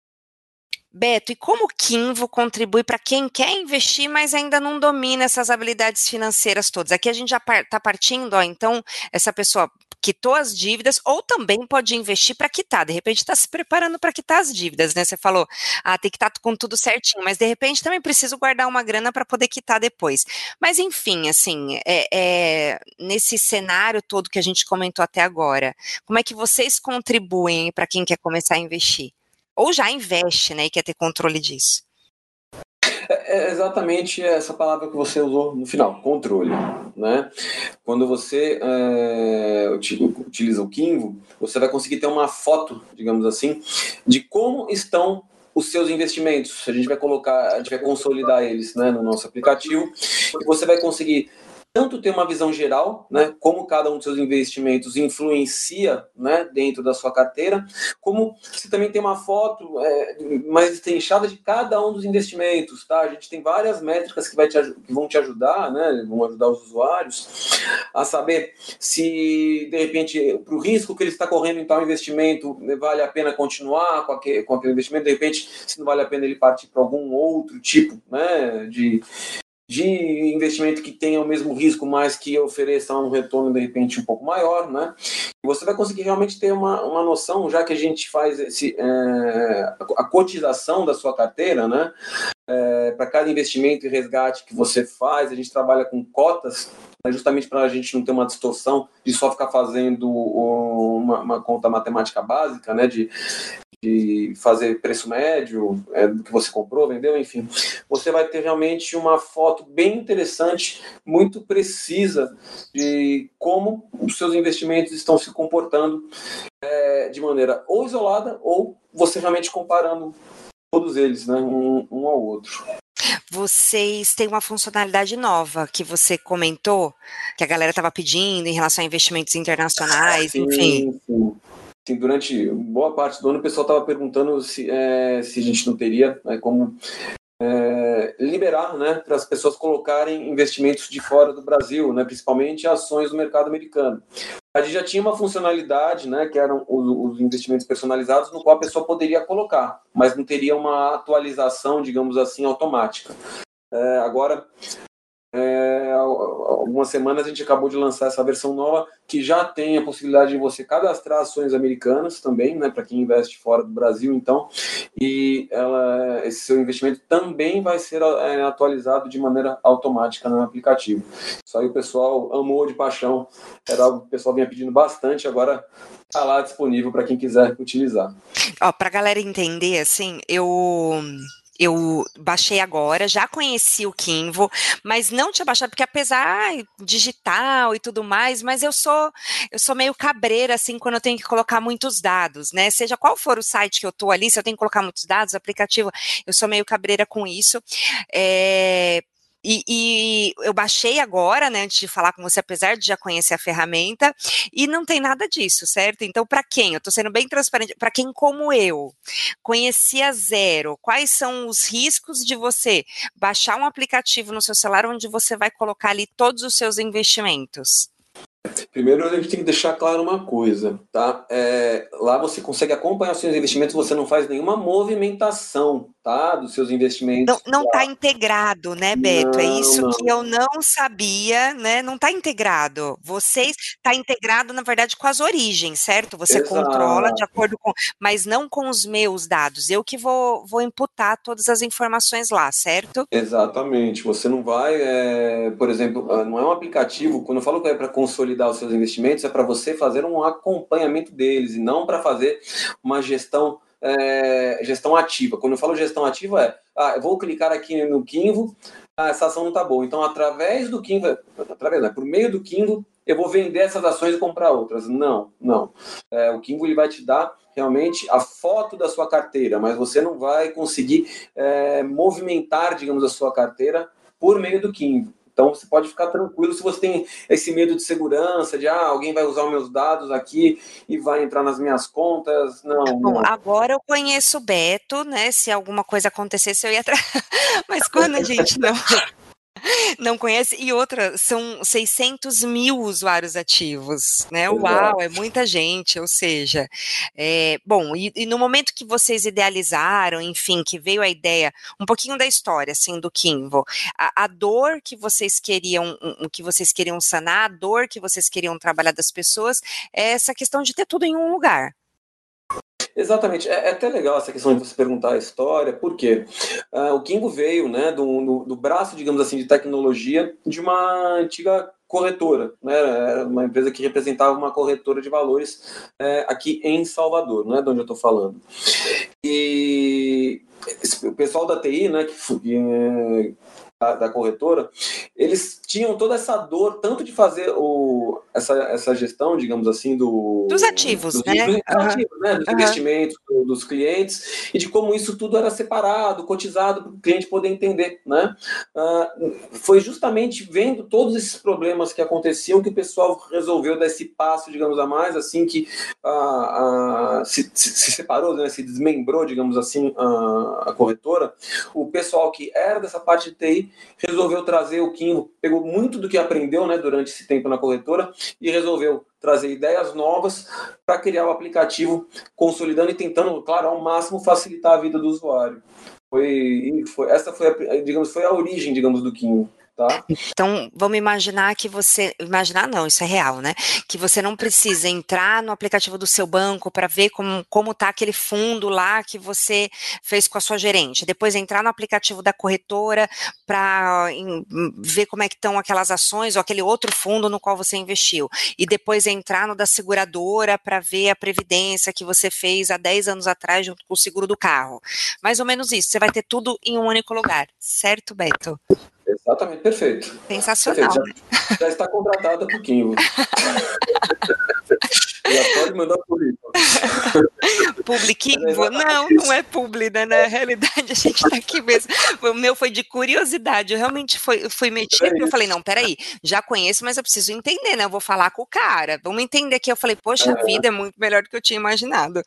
Beto, e como o Kinvo contribui para quem quer investir, mas ainda não domina essas habilidades financeiras todas? Aqui a gente já está partindo, ó, então, essa pessoa quitou as dívidas ou também pode investir para quitar. De repente está se preparando para quitar as dívidas, né? Você falou, ah, tem que estar tá com tudo certinho, mas de repente também preciso guardar uma grana para poder quitar depois. Mas enfim, assim, é, é, nesse cenário todo que a gente comentou até agora, como é que vocês contribuem para quem quer começar a investir? Ou já investe, né, e quer ter controle disso? É, é exatamente essa palavra que você usou no final, controle. Né? Quando você é, utiliza o Kinvo, você vai conseguir ter uma foto, digamos assim, de como estão os seus investimentos. A gente vai colocar, a gente vai consolidar eles né, no nosso aplicativo e você vai conseguir tanto ter uma visão geral, né, como cada um dos seus investimentos influencia, né, dentro da sua carteira, como você também tem uma foto é, mais estenchada de cada um dos investimentos, tá? A gente tem várias métricas que, vai te, que vão te ajudar, né, vão ajudar os usuários a saber se, de repente, para o risco que ele está correndo em tal investimento, vale a pena continuar com aquele, com aquele investimento, de repente, se não vale a pena ele partir para algum outro tipo, né, de, de investimento que tenha o mesmo risco, mas que ofereça um retorno de repente um pouco maior, né? Você vai conseguir realmente ter uma, uma noção, já que a gente faz esse, é, a cotização da sua carteira, né? É, para cada investimento e resgate que você faz, a gente trabalha com cotas, né, justamente para a gente não ter uma distorção de só ficar fazendo uma, uma conta matemática básica, né? De de fazer preço médio é, do que você comprou, vendeu, enfim, você vai ter realmente uma foto bem interessante, muito precisa de como os seus investimentos estão se comportando é, de maneira ou isolada ou você realmente comparando todos eles, né, um, um ao outro vocês têm uma funcionalidade nova que você comentou, que a galera estava pedindo em relação a investimentos internacionais, sim, enfim. Sim. Assim, durante boa parte do ano, o pessoal estava perguntando se, é, se a gente não teria né, como é, liberar né, para as pessoas colocarem investimentos de fora do Brasil, né, principalmente ações do mercado americano. A gente já tinha uma funcionalidade, né, que eram os, os, investimentos personalizados, no qual a pessoa poderia colocar, mas não teria uma atualização, digamos assim, automática. É, agora, é, algumas semanas a gente acabou de lançar essa versão nova que já tem a possibilidade de você cadastrar ações americanas também, né, para quem investe fora do Brasil, então, e ela, esse seu investimento também vai ser é, atualizado de maneira automática no aplicativo. Isso aí o pessoal amou de paixão, era algo que o pessoal vinha pedindo bastante, agora está lá disponível para quem quiser utilizar. Para a galera entender, assim, eu Eu baixei agora, já conheci o Kinvo, mas não tinha baixado porque apesar digital e tudo mais, mas eu sou eu sou meio cabreira assim quando eu tenho que colocar muitos dados, né? Seja qual for o site que eu tô ali, se eu tenho que colocar muitos dados, aplicativo, eu sou meio cabreira com isso. É, e, e, eu baixei agora, né, antes de falar com você, apesar de já conhecer a ferramenta, e não tem nada disso, certo? Então, para quem? Eu estou sendo bem transparente, para quem como eu conhecia zero, quais são os riscos de você baixar um aplicativo no seu celular onde você vai colocar ali todos os seus investimentos? Primeiro, a gente tem que deixar claro uma coisa, tá? É, lá você consegue acompanhar os seus investimentos, você não faz nenhuma movimentação, tá? Dos seus investimentos. Não está integrado, né, Beto? É não, é isso não. que eu não sabia, né? Não está integrado. Vocês está integrado, na verdade, com as origens, certo? Você Exato. controla de acordo com, mas não com os meus dados. Eu que vou, vou imputar todas as informações lá, certo? Exatamente. Você não vai, é, por exemplo, ah, não é um aplicativo. Quando eu falo que é para consolidar os seus investimentos, é para você fazer um acompanhamento deles e não para fazer uma gestão é, gestão ativa. Quando eu falo gestão ativa, é, ah, eu vou clicar aqui no Kinvo, ah, essa ação não está boa. Então, através do Kinvo, através, né, por meio do Kinvo, eu vou vender essas ações e comprar outras. Não, não. É, o Kinvo ele vai te dar realmente a foto da sua carteira, mas você não vai conseguir é, movimentar, digamos, a sua carteira por meio do Kinvo. Então você pode ficar tranquilo se você tem esse medo de segurança, de ah, alguém vai usar os meus dados aqui e vai entrar nas minhas contas. Não. Bom, não. agora eu conheço o Beto, né? Se alguma coisa acontecesse, eu ia atrás. Mas quando a gente não não conhece. E outra, são 600 mil usuários ativos, né? Uau, é muita gente. Ou seja, é, bom, e, e, no momento que vocês idealizaram, enfim, que veio a ideia, um pouquinho da história, assim, do Kimvo, a, a dor que vocês queriam, um, que vocês queriam sanar, a dor que vocês queriam trabalhar das pessoas, é essa questão de ter tudo em um lugar. Exatamente. É, é, até legal essa questão de você perguntar a história, porque uh, ah, o Kingo veio né, do, do, do, braço, digamos assim, de tecnologia de uma antiga corretora, né? Era uma empresa que representava uma corretora de valores é, aqui em Salvador, não é de onde eu estou falando. E o pessoal da TI, né, que, que da, corretora, eles tinham toda essa dor, tanto de fazer o, essa, essa gestão, digamos assim, do, dos ativos, dos, né? Dos, ativos, né? dos uhum. investimentos do, dos clientes, e de como isso tudo era separado, cotizado, para o cliente poder entender. Né? Uh, foi justamente vendo todos esses problemas que aconteciam que o pessoal resolveu dar esse passo, digamos, a mais, assim que uh, uh, se, se, se, separou, né? se desmembrou, digamos assim, a corretora. O pessoal que era dessa parte de TI resolveu trazer o Kim, pegou muito do que aprendeu né, durante esse tempo na corretora e resolveu trazer ideias novas para criar o aplicativo, consolidando e tentando, claro, ao máximo facilitar a vida do usuário. Foi, foi essa foi a, digamos, foi a origem, digamos, do Kim. Tá? Então, vamos imaginar que você. Imaginar não, isso é real, né? Que você não precisa entrar no aplicativo do seu banco para ver como, como tá aquele fundo lá que você fez com a sua gerente. Depois entrar no aplicativo da corretora para ver como é que estão aquelas ações ou aquele outro fundo no qual você investiu. E depois entrar no da seguradora para ver a previdência que você fez há 10 anos atrás junto com o seguro do carro. Mais ou menos isso. Você vai ter tudo em um único lugar. Certo, Beto? Exatamente, perfeito. Sensacional. Perfeito. Já, já, está contratada por Kimbo. Já pode mandar currículo. Publiquinho? Não, não é publi, né? Na realidade, a gente está aqui mesmo. O meu foi de curiosidade. Eu realmente fui, fui metido. Eu falei, não, peraí, já conheço, mas eu preciso entender, né? Eu vou falar com o cara. Vamos entender aqui. Eu falei, poxa, a vida é muito melhor do que eu tinha imaginado.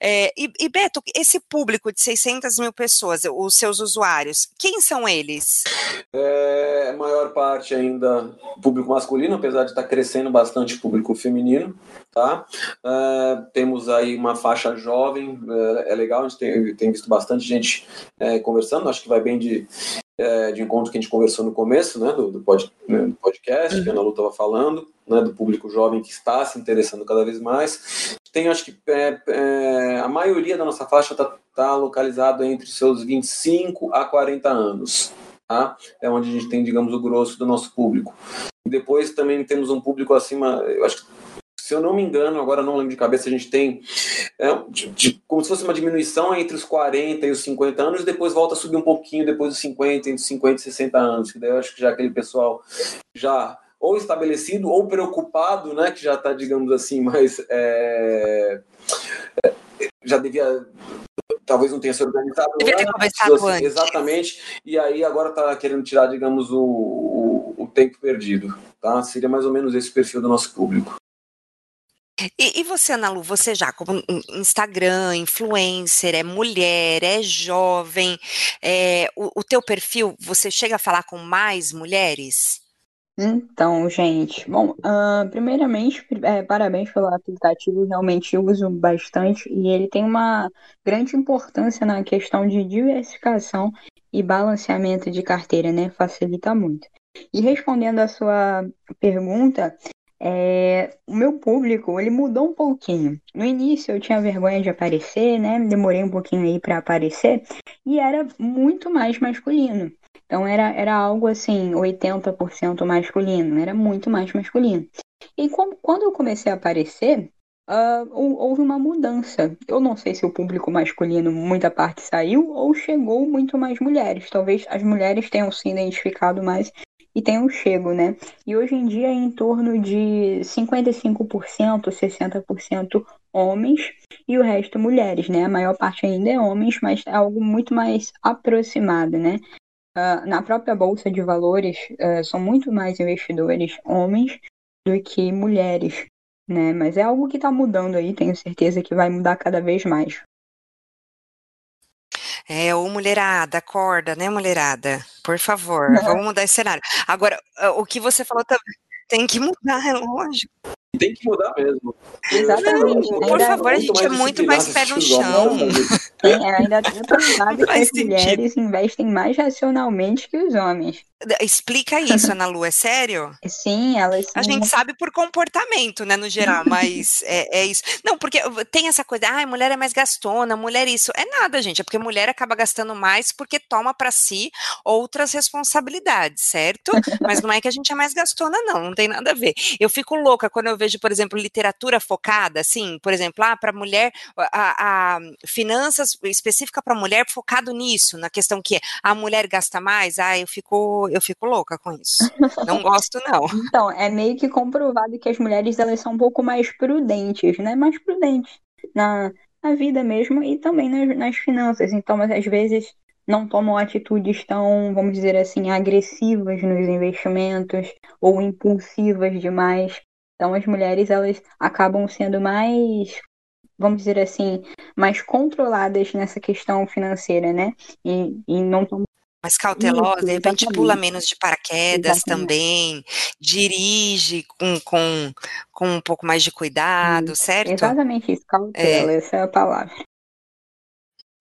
É, e, e, Beto, esse público de 600 mil pessoas, os seus usuários, quem são eles? É, a maior parte ainda público masculino, apesar de estar crescendo bastante público feminino. Tá? Uh, temos aí uma faixa jovem, uh, é legal, a gente tem, tem visto bastante gente uh, conversando, acho que vai bem de, de encontro que a gente conversou no começo né, do, do, pod, né, do podcast, que a Ana Lu estava falando, né, do público jovem que está se interessando cada vez mais. Tem, acho que é, é, a maioria da nossa faixa está tá localizado entre seus 25 a 40 anos. Tá? É onde a gente tem, digamos, o grosso do nosso público. Depois também temos um público acima, eu acho que se eu não me engano, agora não lembro de cabeça, a gente tem é, de, de, como se fosse uma diminuição entre os 40 e os 50 anos, e depois volta a subir um pouquinho depois dos 50, entre os 50 e 60 anos, que daí eu acho que já aquele pessoal já ou estabelecido ou preocupado, né, que já está, digamos assim, mais é, é, já devia talvez não tenha se organizado devia ter conversado assim, antes. exatamente e aí agora está querendo tirar digamos o, o, o, tempo perdido tá seria mais ou menos esse perfil do nosso público e, e você, Ana Lu, você já como Instagram, influencer, é mulher, é jovem, é, o, o teu perfil, você chega a falar com mais mulheres? Então, gente, bom, uh, primeiramente, é, parabéns pelo aplicativo, realmente uso bastante e ele tem uma grande importância na questão de diversificação e balanceamento de carteira, né? Facilita muito. E respondendo a sua pergunta, é, o meu público, ele mudou um pouquinho. No início eu tinha vergonha de aparecer, né? Demorei um pouquinho aí para aparecer e era muito mais masculino. Então era, era algo assim, 80% masculino, era muito mais masculino. E como, quando eu comecei a aparecer, uh, houve uma mudança. Eu não sei se o público masculino, muita parte saiu, ou chegou muito mais mulheres. Talvez as mulheres tenham se identificado mais e tenham chego, né? E hoje em dia é em torno de 55%, 60% homens e o resto mulheres, né? A maior parte ainda é homens, mas é algo muito mais aproximado, né? Uh, na própria bolsa de valores uh, são muito mais investidores homens do que mulheres, né? Mas é algo que está mudando aí, tenho certeza que vai mudar cada vez mais. É, ô mulherada, acorda, né, mulherada? Por favor, vamos mudar esse cenário. Agora, o que você falou também tem que mudar, é lógico tem que mudar mesmo. Exatamente. Não, por favor, a gente é muito mais pé no chão. Tem, ainda tem lado que as mulheres investem mais racionalmente que os homens. Explica isso, Ana Lu, é sério? Sim, elas. A gente sabe por comportamento, né, no geral, mas é, é, isso. Não, porque tem essa coisa, ah, mulher é mais gastona, mulher isso. É nada, gente, é porque mulher acaba gastando mais porque toma para si outras responsabilidades, certo? Mas não é que a gente é mais gastona, não, não tem nada a ver. Eu fico louca quando eu vejo, por exemplo, literatura focada, assim, por exemplo, ah, para mulher, a, a finanças específica para mulher focado nisso, na questão que a mulher gasta mais, ah, eu fico eu fico louca com isso. Não gosto, não. Então, é meio que comprovado que as mulheres elas são um pouco mais prudentes, né? Mais prudentes na, na vida mesmo e também nas, nas finanças. Então, às vezes não tomam atitudes tão, vamos dizer assim, agressivas nos investimentos ou impulsivas demais. Então, as mulheres elas acabam sendo mais, vamos dizer assim, mais controladas nessa questão financeira, né? E, e não tomam mais cautelosa, Isso, de repente pula menos de paraquedas exatamente. também, dirige com, com, com um pouco mais de cuidado, certo? Exatamente isso, cautela, é. essa é a palavra.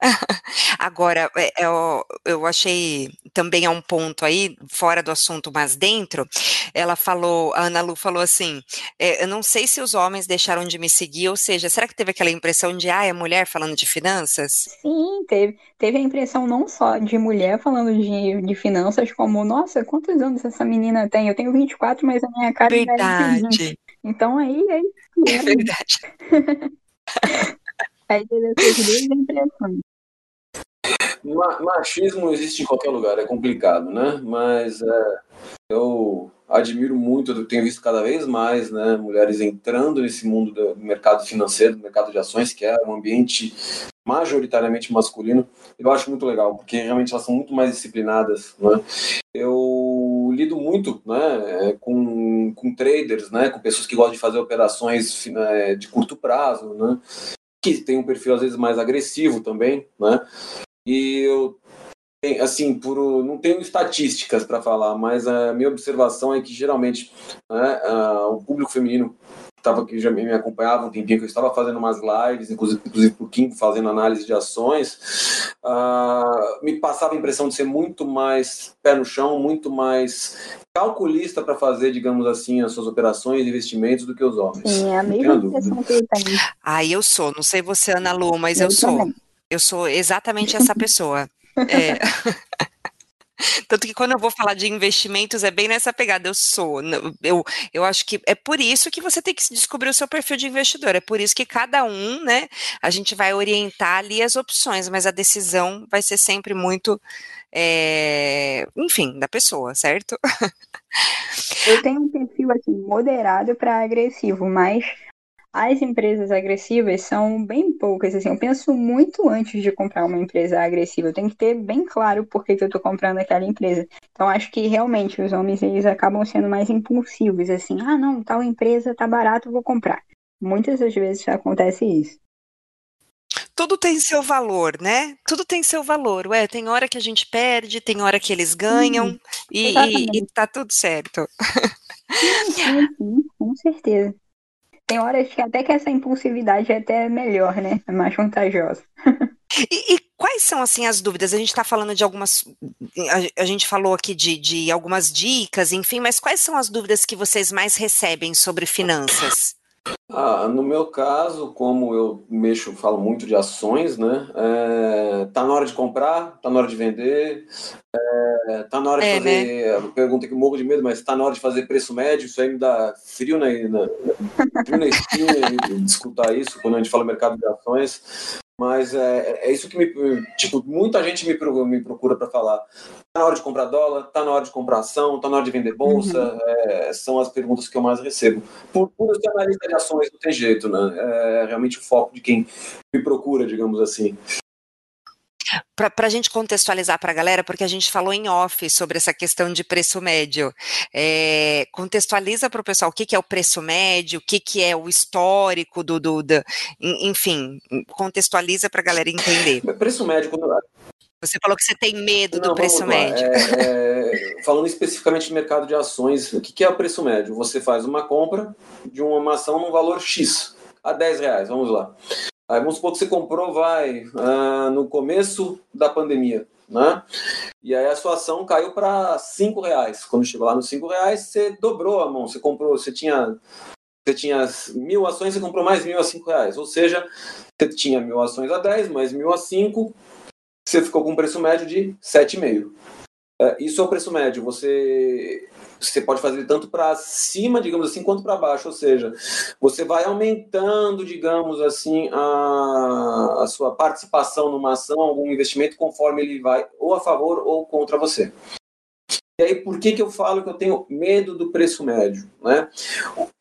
Agora, é, eu, eu achei também é um ponto aí, fora do assunto, mas dentro, ela falou, a Ana Lu falou assim, é, eu não sei se os homens deixaram de me seguir, ou seja, será que teve aquela impressão de, ah, é mulher falando de finanças? Sim, teve. Teve a impressão não só de mulher falando de, de finanças, como, nossa, quantos anos essa menina tem? Eu tenho 24, mas a minha cara Verdade. é Então aí, aí... É verdade. aí teve essas duas impressões. Machismo existe em qualquer lugar, é complicado, né? Mas é, eu admiro muito, eu tenho visto cada vez mais né, mulheres entrando nesse mundo do mercado financeiro, do mercado de ações, que é um ambiente majoritariamente masculino. Eu acho muito legal, porque realmente elas são muito mais disciplinadas. Né? Eu lido muito né, com, com traders, né, com pessoas que gostam de fazer operações é, de curto prazo, né, que tem um perfil às vezes mais agressivo também, né? E eu assim, por, não tenho estatísticas para falar, mas a minha observação é que geralmente né, uh, o público feminino tava, que já me acompanhava um tempinho, que eu estava fazendo umas lives, inclusive, inclusive por Kim, fazendo análise de ações, uh, me passava a impressão de ser muito mais pé no chão, muito mais calculista para fazer, digamos assim, as suas operações e investimentos do que os homens. Sim, é a mesma impressão que eu tenho. Ah, eu sou, não sei você, Ana Lu, mas eu, eu sou. Também. Eu sou exatamente essa pessoa. É. Tanto que quando eu vou falar de investimentos, é bem nessa pegada. Eu sou. Eu, eu acho que é por isso que você tem que descobrir o seu perfil de investidor. É por isso que cada um, né? A gente vai orientar ali as opções, mas a decisão vai ser sempre muito. É, enfim, da pessoa, certo? Eu tenho um perfil assim, moderado para agressivo, mas as empresas agressivas são bem poucas. Assim, eu penso muito antes de comprar uma empresa agressiva. Eu tenho que ter bem claro por que, que eu estou comprando aquela empresa. Então, acho que realmente os homens eles acabam sendo mais impulsivos. Assim, ah, não, tal empresa tá barato, vou comprar. Muitas das vezes acontece isso. Tudo tem seu valor, né? Tudo tem seu valor. Ué, tem hora que a gente perde, tem hora que eles ganham hum, e, e, e tá tudo certo. Sim, sim, sim, com certeza. Tem horas que até que essa impulsividade é até melhor, né? É mais vantajosa. E, e, quais são assim as dúvidas? A gente está falando de algumas. A, a, gente falou aqui de, de algumas dicas, enfim, mas quais são as dúvidas que vocês mais recebem sobre finanças? Ah, no meu caso, como eu mexo, falo muito de ações, né? É, tá na hora de comprar, tá na hora de vender, é, tá na hora de é, fazer. Né? Pergunta que morro de medo, mas tá na hora de fazer preço médio, isso aí me dá frio na, na, frio na espinha de escutar isso quando a gente fala mercado de ações. Mas é, é isso que me. Tipo, muita gente me, me procura para falar. Tá na hora de comprar dólar, tá na hora de comprar ação, tá na hora de vender bolsa. Uhum. É, são as perguntas que eu mais recebo. Por, por ser analista de ações, não tem jeito, né? É realmente o foco de quem me procura, digamos assim para a gente contextualizar para a galera, porque a gente falou em off sobre essa questão de preço médio. É, contextualiza para o pessoal o que, que, é o preço médio, o que, que é o histórico do, do, do enfim, contextualiza para a galera entender. Preço médio, quando... Você falou que você tem medo Não, do preço médio. É, é, falando especificamente de mercado de ações, o que, que é o preço médio? Você faz uma compra de uma ação num valor X, a 10 reais, vamos lá. Aí vamos supor que você comprou, vai, uh, no começo da pandemia, né? E aí a sua ação caiu para cinco reais. Quando chegou lá nos cinco reais, você dobrou a mão. Você comprou, você tinha, você tinha mil ações, você comprou mais mil a cinco reais. Ou seja, você tinha mil ações a 10, mais mil a cinco, você ficou com um preço médio de 7,5. Uh, isso é o preço médio. Você você pode fazer tanto para cima, digamos assim, quanto para baixo, ou seja, você vai aumentando, digamos assim, a, a sua participação numa ação, algum investimento, conforme ele vai ou a favor ou contra você. E aí, por que, que eu falo que eu tenho medo do preço médio? Né?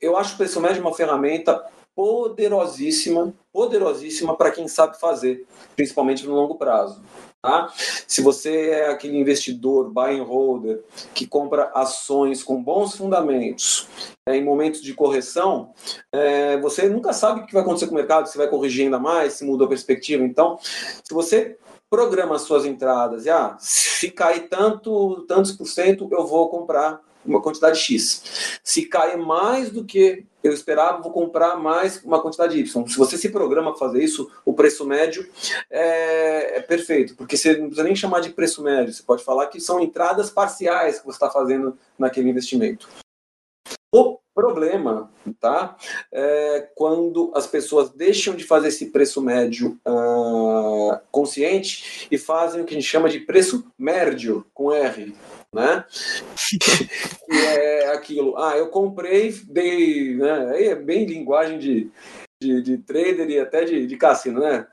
Eu acho o preço médio uma ferramenta poderosíssima, poderosíssima para quem sabe fazer, principalmente no longo prazo. Tá? Se você é aquele investidor buy and holder que compra ações com bons fundamentos é, em momentos de correção, é, você nunca sabe o que vai acontecer com o mercado, se vai corrigir ainda mais, se mudou a perspectiva. Então, se você programa as suas entradas e ah, se cair tanto, tantos por cento, eu vou comprar uma quantidade X. Se cair mais do que eu esperava, vou comprar mais uma quantidade Y. Se você se programa para fazer isso, o preço médio é, é, perfeito, porque você não precisa nem chamar de preço médio, você pode falar que são entradas parciais que você está fazendo naquele investimento. O problema, tá? É quando as pessoas deixam de fazer esse preço médio uh, consciente e fazem o que a gente chama de preço médio com R né? que é aquilo, ah, eu comprei, dei, né? Aí é bem linguagem de, de, de trader e até de, de cassino, né?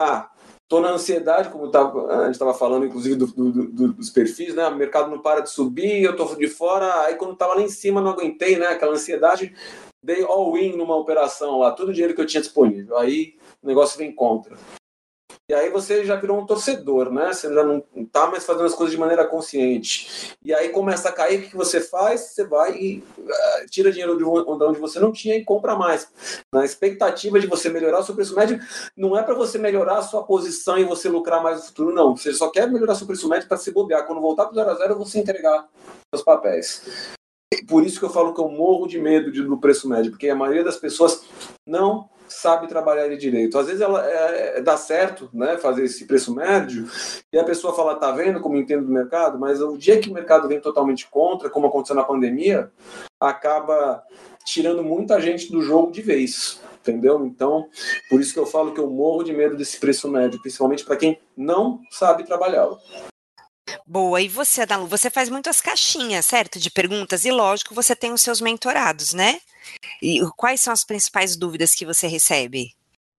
Ah, tô na ansiedade, como tava, a gente estava falando, inclusive, do, do, do, dos perfis, né? O mercado não para de subir, eu tô de fora, aí quando tava lá em cima não aguentei, né? Aquela ansiedade, dei all-in numa operação lá, todo o dinheiro que eu tinha disponível. Aí o negócio vem contra. E aí você já virou um torcedor, né? Você já não está mais fazendo as coisas de maneira consciente. E aí começa a cair, o que você faz? Você vai e uh, tira dinheiro de onde você não tinha e compra mais. Na expectativa de você melhorar o seu preço médio, não é para você melhorar a sua posição e você lucrar mais no futuro, não. Você só quer melhorar seu preço médio para se bobear. Quando voltar para o zero a zero, você entregar os papéis. Por isso que eu falo que eu morro de medo do preço médio, porque a maioria das pessoas não sabe trabalhar ele direito. Às vezes ela é, dá certo, né, fazer esse preço médio, e a pessoa fala, tá vendo como entendo do mercado, mas o dia que o mercado vem totalmente contra, como aconteceu na pandemia, acaba tirando muita gente do jogo de vez, entendeu? Então, por isso que eu falo que eu morro de medo desse preço médio, principalmente para quem não sabe trabalhá-lo. Boa. E você, Adalu, você faz muitas caixinhas, certo? De perguntas, e lógico, você tem os seus mentorados, né? E quais são as principais dúvidas que você recebe?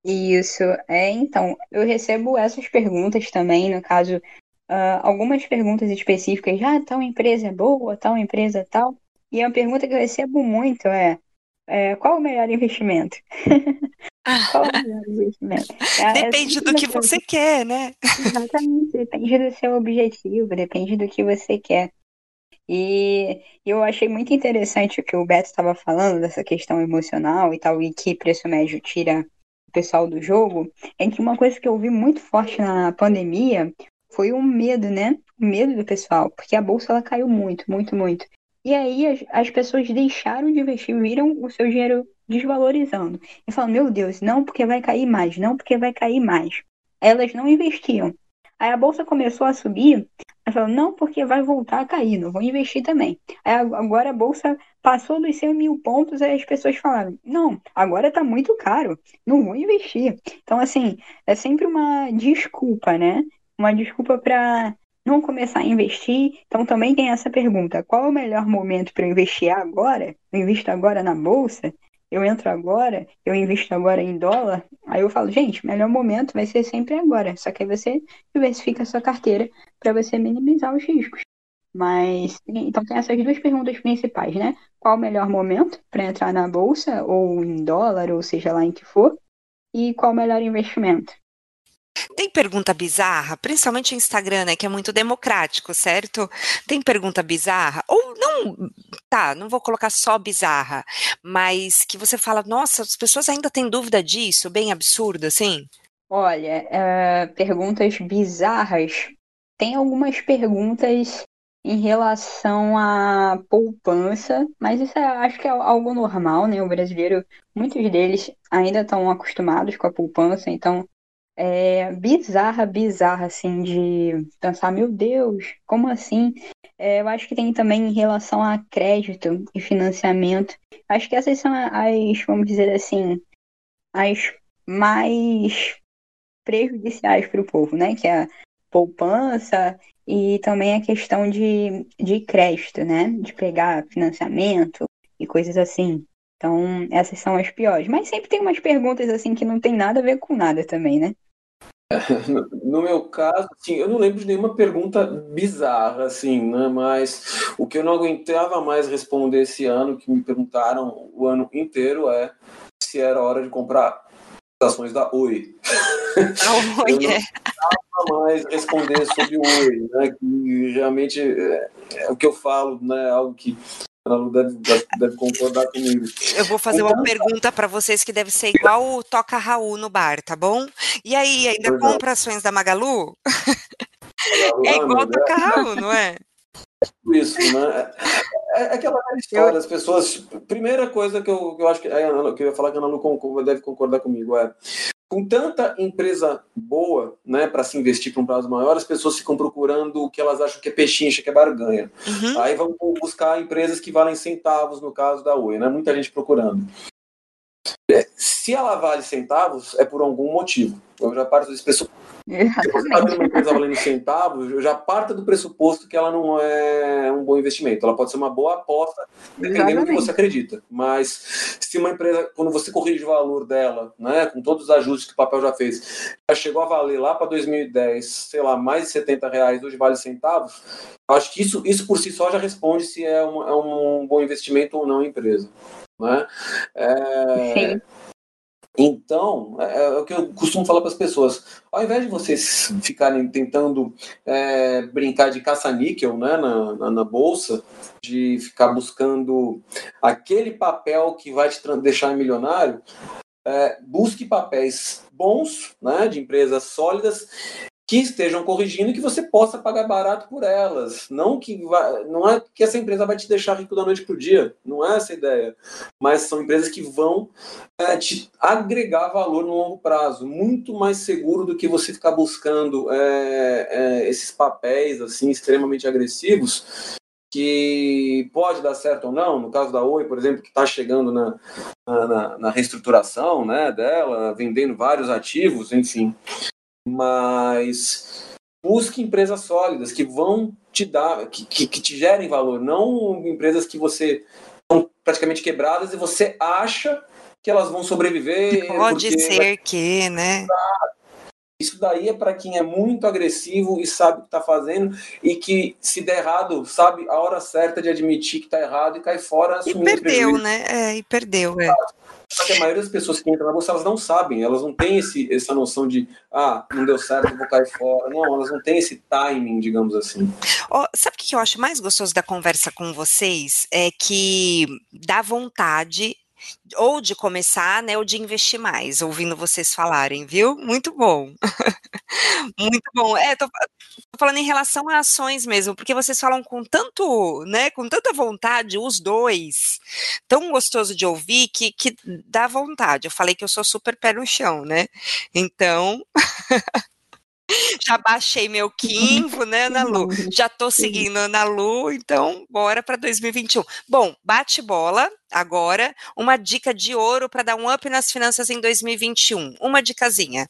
Isso, é, então, eu recebo essas perguntas também, no caso, uh, algumas perguntas específicas, ah, tal empresa é boa, tal empresa é tal, e a pergunta que eu recebo muito é, é qual o melhor investimento? qual o melhor investimento? É, depende do que você quer, né? Exatamente, depende do seu objetivo, depende do que você quer. E eu achei muito interessante o que o Beto estava falando, dessa questão emocional e tal, e que preço médio tira o pessoal do jogo, é que uma coisa que eu vi muito forte na pandemia foi o medo, né? O medo do pessoal, porque a bolsa ela caiu muito, muito, muito. E aí as, as pessoas deixaram de investir, viram o seu dinheiro desvalorizando. E falam, meu Deus, não porque vai cair mais, não porque vai cair mais. Elas não investiam. Aí a bolsa começou a subir, aí falou, não, porque vai voltar a cair, não vou investir também. Aí agora a bolsa passou dos 100 mil pontos, aí as pessoas falaram, não, agora tá muito caro, não vou investir. Então, assim, é sempre uma desculpa, né? Uma desculpa para não começar a investir. Então também tem essa pergunta: qual é o melhor momento para eu investir agora? Eu invisto agora na bolsa? Eu entro agora? Eu invisto agora em dólar? Aí eu falo, gente, melhor momento vai ser sempre agora. Só que aí você diversifica a sua carteira para você minimizar os riscos. Mas então tem essas duas perguntas principais, né? Qual o melhor momento para entrar na bolsa ou em dólar, ou seja lá em que for? E qual o melhor investimento? Tem pergunta bizarra, principalmente o Instagram, né, que é muito democrático, certo? Tem pergunta bizarra, ou não, tá, não vou colocar só bizarra, mas que você fala, nossa, as pessoas ainda têm dúvida disso, bem absurdo, assim? Olha, é, perguntas bizarras. Tem algumas perguntas em relação à poupança, mas isso é, acho que é algo normal, né? O brasileiro, muitos deles ainda estão acostumados com a poupança, então é, bizarra, bizarra, assim, de pensar, meu Deus, como assim? É, eu acho que tem também em relação a crédito e financiamento. Acho que essas são as, vamos dizer assim, as mais prejudiciais para o povo, né? Que é a poupança e também a questão de, de crédito, né? De pegar financiamento e coisas assim. Então, essas são as piores. Mas sempre tem umas perguntas assim que não tem nada a ver com nada também, né? No meu caso, assim, eu não lembro de nenhuma pergunta bizarra, assim, né? Mas o que eu não aguentava mais responder esse ano, que me perguntaram o ano inteiro, é se era hora de comprar ações da Oi. Oh, eu yeah. não mais responder sobre o Oi, né? Que realmente é, é, o que eu falo, né? Algo que Lu deve, deve, concordar comigo. Eu vou fazer então, uma pergunta para vocês que deve ser igual o Toca Raul no bar, tá bom? E aí, ainda compra ações da Magalu? é igual o Toca Raul, não é? Isso, né? É, é aquela história, as pessoas. Primeira coisa que eu, que eu acho que, Ana, que eu ia falar que a Ana Lu deve concordar comigo é com tanta empresa boa, né, para se investir para um prazo maior, as pessoas ficam procurando o que elas acham que é pechincha, que é barganha. Uhum. Aí vão buscar empresas que valem centavos, no caso da Oi, né? Muita gente procurando. Se ela vale centavos, é por algum motivo. Eu já parto desse pressuposto. Se você está vendo uma empresa valendo centavos, eu já parto do pressuposto que ela não é um bom investimento. Ela pode ser uma boa aposta, dependendo Exatamente. do que você acredita. Mas se uma empresa, quando você corrige o valor dela, né, com todos os ajustes que o papel já fez, já chegou a valer lá para 2010, sei lá, mais de 70 reais, hoje vale centavos, acho que isso, isso por si só já responde se é um, é um bom investimento ou não a empresa. Né? É, Sim. Então, é, é, o que eu costumo falar para as pessoas: ao invés de vocês ficarem tentando é, brincar de caça-níquel né, na, na, na, bolsa, de ficar buscando aquele papel que vai te deixar milionário, é, busque papéis bons, né, de empresas sólidas, que estejam corrigindo e que você possa pagar barato por elas. Não que vai, não é que essa empresa vai te deixar rico da noite para o dia, não é essa a ideia. Mas são empresas que vão é, te agregar valor no longo prazo, muito mais seguro do que você ficar buscando é, é, esses papéis assim extremamente agressivos que pode dar certo ou não, no caso da Oi, por exemplo, que está chegando na, na, na, reestruturação né, dela, vendendo vários ativos, enfim mas busque empresas sólidas que vão te dar, que, que, que te gerem valor, não empresas que você estão praticamente quebradas e você acha que elas vão sobreviver. Pode ser que, né? Isso daí é para quem é muito agressivo e sabe o que está fazendo e que, se der errado, sabe a hora certa de admitir que está errado e cai fora. E perdeu, né? É, e perdeu, é. Só que a maioria das pessoas que entram na bolsa, elas não sabem, elas não têm esse, essa noção de, ah, não deu certo, vou cair fora. Não, elas não têm esse timing, digamos assim. Oh, sabe o que eu acho mais gostoso da conversa com vocês? É que dá vontade ou de começar, né, ou de investir mais, ouvindo vocês falarem, viu? Muito bom. Muito bom. É, tô, tô, falando em relação a ações mesmo, porque vocês falam com tanto, né, com tanta vontade, os dois, tão gostoso de ouvir que, que dá vontade. Eu falei que eu sou super pé no chão, né? Então, já baixei meu Quinvo, né, Ana Lu? Já tô seguindo Ana Lu, então bora para 2021. Bom, bate bola agora, uma dica de ouro para dar um up nas finanças em 2021. Uma dicasinha.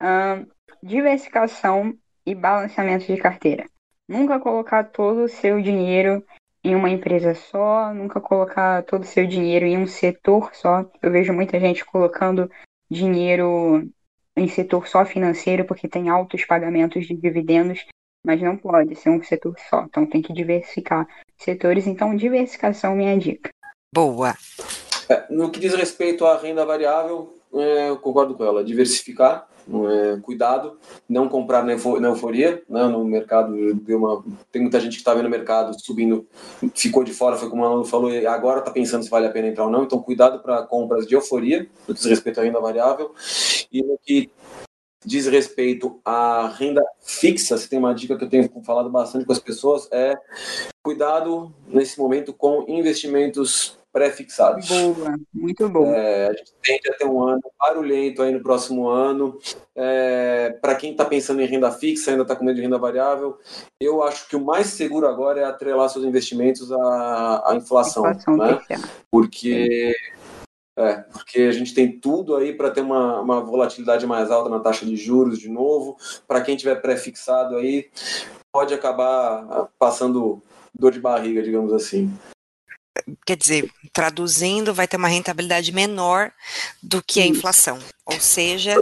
Um, diversificação e balanceamento de carteira. Nunca colocar todo o seu dinheiro em uma empresa só, nunca colocar todo o seu dinheiro em um setor só. Eu vejo muita gente colocando dinheiro em setor só financeiro porque tem altos pagamentos de dividendos, mas não pode ser um setor só. Então tem que diversificar setores. Então, diversificação é minha dica. Boa. É, no que diz respeito à renda variável, é, eu concordo com ela. Diversificar, é, cuidado, não comprar na euforia, né, no mercado deu uma, tem muita gente que está vendo o mercado subindo, ficou de fora, foi como o Alan falou, e agora está pensando se vale a pena entrar ou não, então cuidado para compras de euforia, no que diz respeito à renda variável, e no que diz respeito à renda fixa, se tem uma dica que eu tenho falado bastante com as pessoas, é cuidado nesse momento com investimentos pré-fixados. Boa, muito bom. É, a gente tende a ter um ano barulhento aí no próximo ano. É, Para quem está pensando em renda fixa, ainda está com medo de renda variável, eu acho que o mais seguro agora é atrelar seus investimentos à, à inflação. inflação né? Porque. É, porque a gente tem tudo aí para ter uma, uma volatilidade mais alta na taxa de juros de novo. Para quem tiver pré-fixado aí, pode acabar passando dor de barriga, digamos assim quer dizer, traduzindo, vai ter uma rentabilidade menor do que a inflação. Ou seja,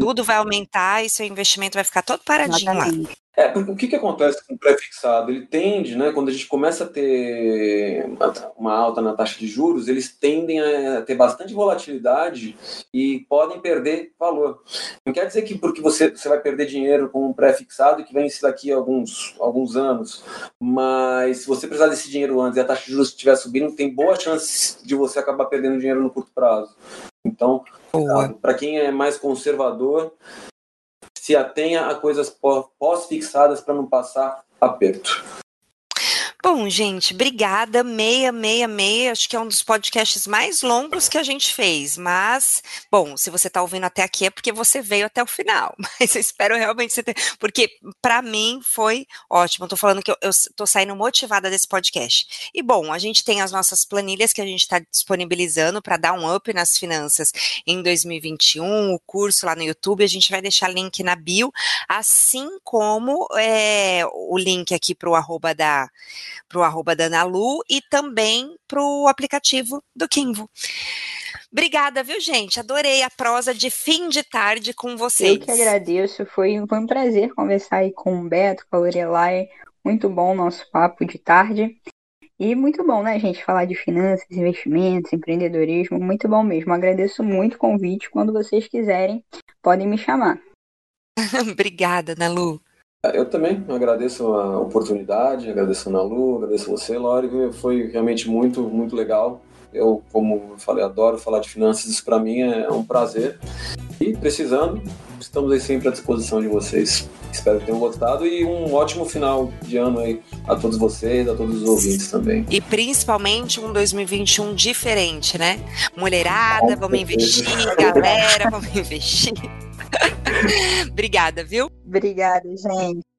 tudo vai aumentar e seu investimento vai ficar todo paradinho lá. É, o que, que acontece com o pré-fixado? Ele tende, né, quando a gente começa a ter uma alta na taxa de juros, eles tendem a ter bastante volatilidade e podem perder valor. Não quer dizer que porque você, você vai perder dinheiro com um pré-fixado que vence daqui a alguns, alguns anos, mas se você precisar desse dinheiro antes e a taxa de juros estiver subindo, tem boa chance de você acabar perdendo dinheiro no curto prazo. Então, para quem é mais conservador, se atenha a coisas pós-fixadas para não passar aperto. Bom, gente, obrigada. Meia, meia, meia. Acho que é um dos podcasts mais longos que a gente fez. Mas, bom, se você está ouvindo até aqui é porque você veio até o final. Mas eu espero realmente você ter. Porque, para mim, foi ótimo. Estou falando que eu, estou saindo motivada desse podcast. E, bom, a gente tem as nossas planilhas que a gente está disponibilizando para dar um up nas finanças em 2021. O curso lá no YouTube. A gente vai deixar link na bio. Assim como é, o link aqui para o arroba da para o arroba da Analu e também para o aplicativo do Kinvo. Obrigada, viu, gente? Adorei a prosa de fim de tarde com vocês. Eu que agradeço. Foi, foi um prazer conversar aí com o Beto, com a Lorelai. Muito bom o nosso papo de tarde. E muito bom, né, gente? Falar de finanças, investimentos, empreendedorismo. Muito bom mesmo. Agradeço muito o convite. Quando vocês quiserem, podem me chamar. Obrigada, Nalu. Eu também agradeço a oportunidade, agradeço a Ana Lu, agradeço você, Lori. Foi realmente muito, muito legal. Eu, como eu falei, adoro falar de finanças, isso para mim é um prazer. E precisando, estamos aí sempre à disposição de vocês. Espero que tenham gostado e um ótimo final de ano aí a todos vocês, a todos os ouvintes também. E principalmente um 2021 diferente, né? Mulherada, vamos investir, galera, vamos investir. Obrigada, viu? Obrigada, gente.